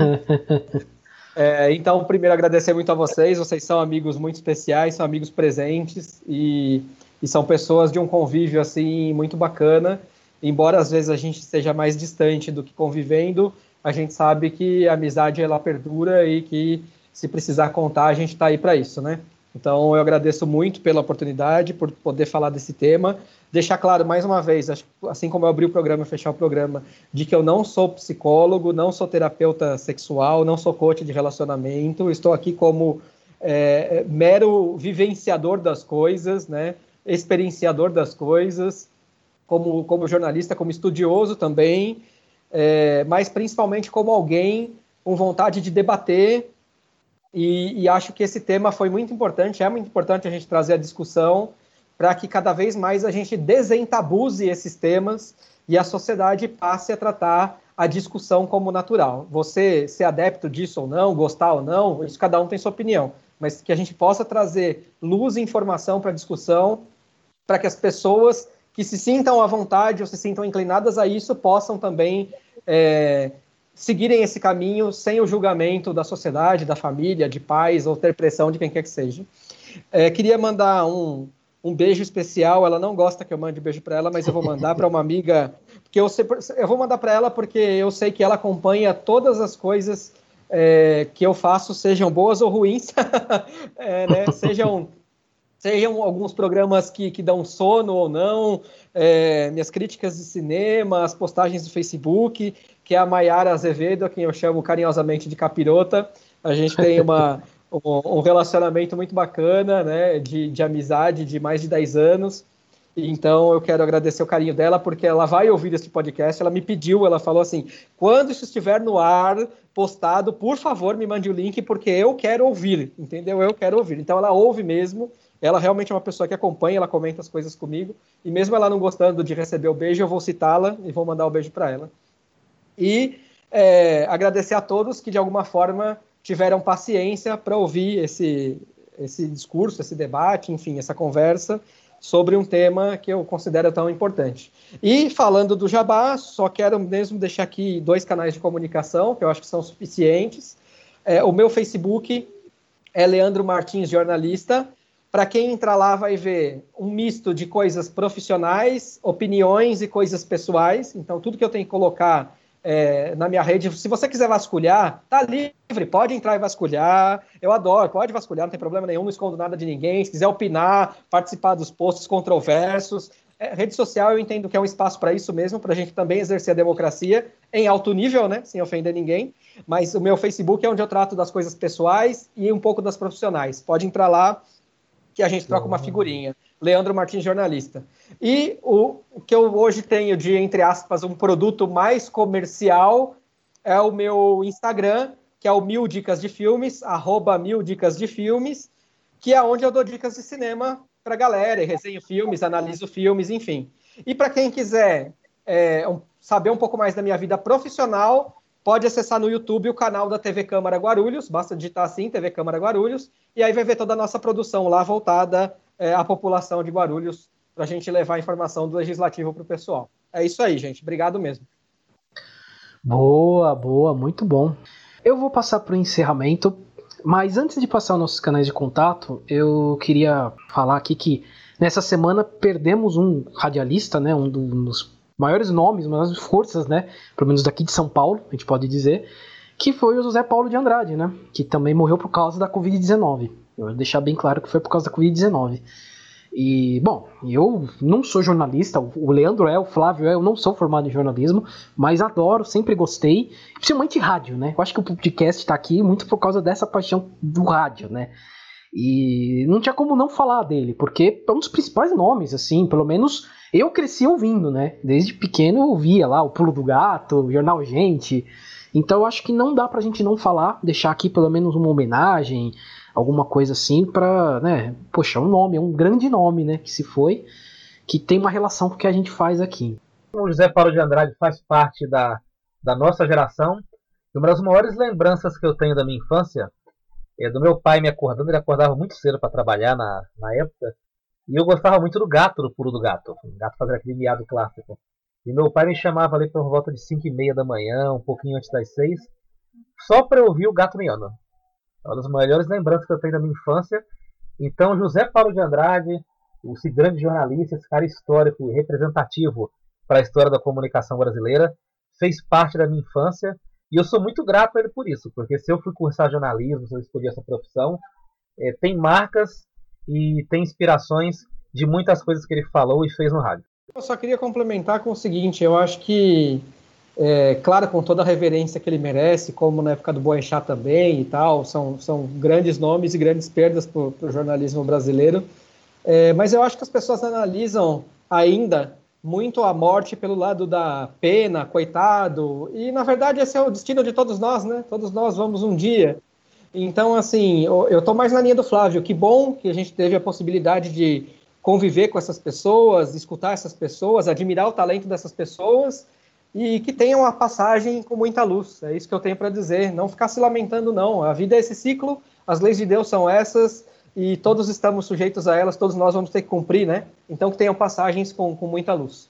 É, então, primeiro, agradecer muito a vocês. Vocês são amigos muito especiais, são amigos presentes e, e são pessoas de um convívio assim muito bacana. Embora às vezes a gente esteja mais distante do que convivendo, a gente sabe que a amizade ela perdura e que se precisar contar, a gente está aí para isso, né? Então, eu agradeço muito pela oportunidade, por poder falar desse tema deixar claro mais uma vez, assim como eu abri o programa e fechar o programa, de que eu não sou psicólogo, não sou terapeuta sexual, não sou coach de relacionamento, estou aqui como é, mero vivenciador das coisas, né, experienciador das coisas, como, como jornalista, como estudioso também, é, mas principalmente como alguém com vontade de debater e, e, acho que esse tema foi muito importante, é muito importante a gente trazer a discussão para que cada vez mais a gente desentabuse esses temas e a sociedade passe a tratar a discussão como natural. Você ser adepto disso ou não, gostar ou não, isso cada um tem sua opinião, mas que a gente possa trazer luz e informação para a discussão, para que as pessoas que se sintam à vontade ou se sintam inclinadas a isso possam também é, seguirem esse caminho sem o julgamento da sociedade, da família, de pais ou ter pressão de quem quer que seja. É, queria mandar um, um beijo especial. Ela não gosta que eu mande beijo para ela, mas eu vou mandar para uma amiga, porque eu, sei, eu vou mandar para ela porque eu sei que ela acompanha todas as coisas é, que eu faço, sejam boas ou ruins, é, né? sejam sejam alguns programas que, que dão sono ou não, é, minhas críticas de cinema, as postagens do Facebook, que é a Maiara Azevedo, a quem eu chamo carinhosamente de capirota. A gente tem uma, um, relacionamento muito bacana, né, de, de amizade de mais de 10 anos. Então eu quero agradecer o carinho dela, porque ela vai ouvir este podcast. Ela me pediu, ela falou assim: quando isso estiver no ar, postado, por favor, me mande o link, porque eu quero ouvir, entendeu? Eu quero ouvir. Então ela ouve mesmo. Ela realmente é uma pessoa que acompanha, ela comenta as coisas comigo. E mesmo ela não gostando de receber o beijo, eu vou citá-la e vou mandar o beijo para ela. E é, agradecer a todos que de alguma forma tiveram paciência para ouvir esse, esse discurso, esse debate, enfim, essa conversa sobre um tema que eu considero tão importante. E falando do Jabá, só quero mesmo deixar aqui dois canais de comunicação que eu acho que são suficientes. É, o meu Facebook é Leandro Martins Jornalista. Para quem entrar lá vai ver um misto de coisas profissionais, opiniões e coisas pessoais. Então tudo que eu tenho que colocar é, na minha rede. Se você quiser vasculhar, tá livre, pode entrar e vasculhar. Eu adoro, pode vasculhar, não tem problema nenhum, não escondo nada de ninguém. Se quiser opinar, participar dos posts controversos. É, rede social eu entendo que é um espaço para isso mesmo, para a gente também exercer a democracia em alto nível, né, sem ofender ninguém. Mas o meu Facebook é onde eu trato das coisas pessoais e um pouco das profissionais. Pode entrar lá que a gente troca uma figurinha. Leandro Martins, jornalista. E o, que eu hoje tenho de, entre aspas, um produto mais comercial é o meu Instagram, que é o Mil Dicas de Filmes, arroba Mil Dicas de Filmes, que é onde eu dou dicas de cinema para a galera, resenho filmes, analiso filmes, enfim. E para quem quiser é, saber um pouco mais da minha vida profissional, pode acessar no YouTube o canal da TV Câmara Guarulhos, basta digitar assim, TV Câmara Guarulhos, e aí vai ver toda a nossa produção lá voltada é, à população de Guarulhos, para a gente levar a informação do Legislativo para o pessoal. É isso aí, gente. Obrigado mesmo. Boa, boa, muito bom. Eu vou passar para o encerramento, mas antes de passar os nossos canais de contato, eu queria falar aqui que nessa semana perdemos um radialista, né, um dos maiores nomes, maiores forças, né, pelo menos daqui de São Paulo, a gente pode dizer, que foi o José Paulo de Andrade, né, que também morreu por causa da Covid-19. Eu vou deixar bem claro que foi por causa da Covid-19. E, bom, eu não sou jornalista, o Leandro é, o Flávio é, eu não sou formado em jornalismo, mas adoro, sempre gostei, principalmente rádio, né? Eu acho que o podcast está aqui muito por causa dessa paixão do rádio, né? E não tinha como não falar dele, porque é um dos principais nomes, assim, pelo menos eu cresci ouvindo, né? Desde pequeno eu ouvia lá o Pulo do Gato, o Jornal Gente. Então eu acho que não dá pra gente não falar, deixar aqui pelo menos uma homenagem, alguma coisa assim para, né, poxa, é um nome, é um grande nome, né, que se foi, que tem uma relação com o que a gente faz aqui. O José Paulo de Andrade faz parte da, da nossa geração, e uma das maiores lembranças que eu tenho da minha infância é do meu pai me acordando, ele acordava muito cedo para trabalhar na, na época, e eu gostava muito do gato, do pulo do gato. O gato fazia aquele miado clássico. E meu pai me chamava ali por volta de 5 e meia da manhã, um pouquinho antes das 6, só para eu ouvir o gato miando. É uma das melhores lembranças que eu tenho da minha infância. Então, José Paulo de Andrade, esse grande jornalista, esse cara histórico e representativo para a história da comunicação brasileira, fez parte da minha infância. E eu sou muito grato a ele por isso, porque se eu fui cursar jornalismo, se eu escolhi essa profissão, é, tem marcas e tem inspirações de muitas coisas que ele falou e fez no rádio. Eu só queria complementar com o seguinte: eu acho que é, claro, com toda a reverência que ele merece, como na época do Boechat também e tal, são, são grandes nomes e grandes perdas para o jornalismo brasileiro. É, mas eu acho que as pessoas analisam ainda muito a morte pelo lado da pena, coitado, e na verdade esse é o destino de todos nós, né? Todos nós vamos um dia. Então, assim, eu estou mais na linha do Flávio. Que bom que a gente teve a possibilidade de conviver com essas pessoas, escutar essas pessoas, admirar o talento dessas pessoas e que tenham a passagem com muita luz. É isso que eu tenho para dizer. Não ficar se lamentando, não. A vida é esse ciclo, as leis de Deus são essas e todos estamos sujeitos a elas, todos nós vamos ter que cumprir, né? Então que tenham passagens com, com muita luz.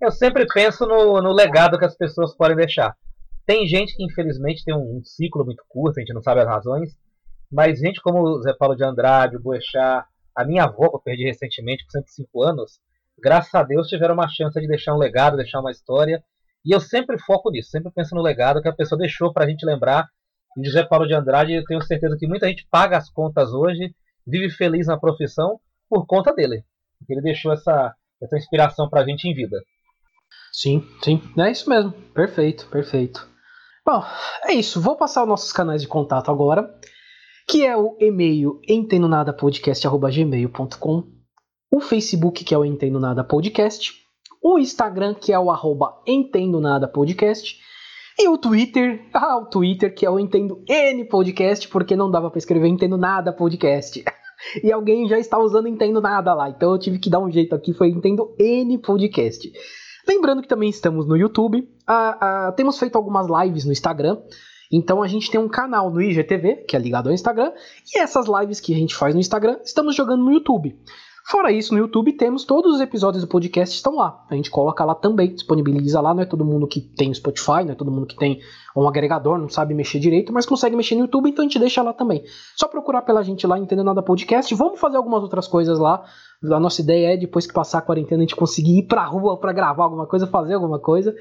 Eu sempre penso no, no legado que as pessoas podem deixar. Tem gente que infelizmente tem um, um ciclo muito curto, a gente não sabe as razões, mas gente como o Zé Paulo de Andrade, o Boechat, a minha avó, que eu perdi recentemente por 105 anos, graças a Deus tiveram uma chance de deixar um legado, deixar uma história, e eu sempre foco nisso, sempre penso no legado que a pessoa deixou para a gente lembrar. E José Paulo de Andrade, eu tenho certeza que muita gente paga as contas hoje, vive feliz na profissão por conta dele. Porque ele deixou essa, essa inspiração para a gente em vida. Sim, sim, é isso mesmo. Perfeito, perfeito. Bom, é isso. Vou passar os nossos canais de contato agora, que é o e-mail entendonadapodcast.gmail.com, o Facebook, que é o Entendo Nada Podcast, o Instagram, que é o arroba Entendo Nada Podcast, e o Twitter, ah, o Twitter, que é o Entendo N Podcast, porque não dava para escrever Entendo Nada Podcast. e alguém já está usando Entendo Nada lá, então eu tive que dar um jeito aqui, foi Entendo N Podcast. Lembrando que também estamos no YouTube, ah, ah, temos feito algumas lives no Instagram, então a gente tem um canal no IGTV, que é ligado ao Instagram, e essas lives que a gente faz no Instagram, estamos jogando no YouTube. Fora isso, no YouTube temos todos os episódios do podcast estão lá. A gente coloca lá também, disponibiliza lá. Não é todo mundo que tem Spotify, não é todo mundo que tem um agregador, não sabe mexer direito, mas consegue mexer no YouTube, então a gente deixa lá também. Só procurar pela gente lá, Entendendo Nada Podcast. Vamos fazer algumas outras coisas lá. A nossa ideia é, depois que passar a quarentena, a gente conseguir ir pra rua para gravar alguma coisa, fazer alguma coisa.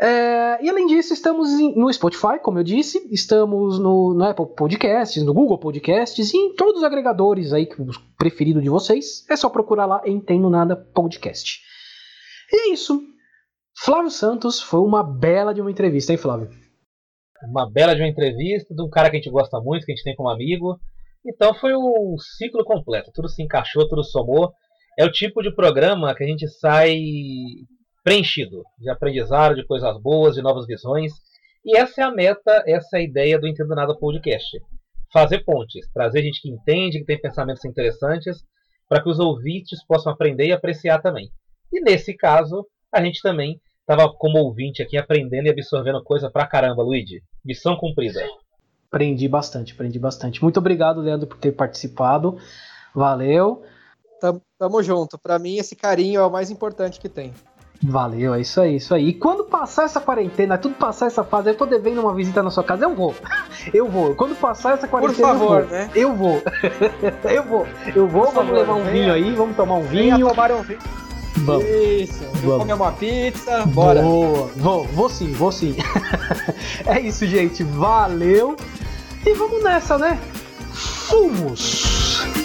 É, e além disso, estamos no Spotify, como eu disse, estamos no, no, Apple Podcasts, no Google Podcasts e em todos os agregadores aí, o preferido de vocês. É só procurar lá Entendo Nada Podcast. E é isso. Flávio Santos foi uma bela de uma entrevista, hein, Flávio? Uma bela de uma entrevista de um cara que a gente gosta muito, que a gente tem como amigo. Então foi um ciclo completo, tudo se encaixou, tudo somou. É o tipo de programa que a gente sai preenchido de aprendizado, de coisas boas, de novas visões. E essa é a meta, essa é a ideia do Entendo Nada Podcast. Fazer pontes, trazer gente que entende, que tem pensamentos interessantes, para que os ouvintes possam aprender e apreciar também. E nesse caso, a gente também estava como ouvinte aqui aprendendo e absorvendo coisa pra caramba, Luigi. Missão cumprida. Aprendi bastante, aprendi bastante. Muito obrigado, Leandro, por ter participado. Valeu. Tamo, tamo junto. Para mim, esse carinho é o mais importante que tem. Valeu, é isso aí, isso aí. E quando passar essa quarentena, tudo passar essa fase, eu tô devendo uma visita na sua casa, eu vou. Eu vou. Quando passar essa quarentena, Por favor, eu vou. né? Eu vou. eu vou. Eu vou, Por vamos favor, levar um vinho aí, vamos tomar um Venha vinho. tomar um vinho. Vamos. Isso. Vamos. Comer uma pizza. Bora. Boa. Vou, vou sim, vou sim. é isso, gente. Valeu. E vamos nessa, né? Fumos.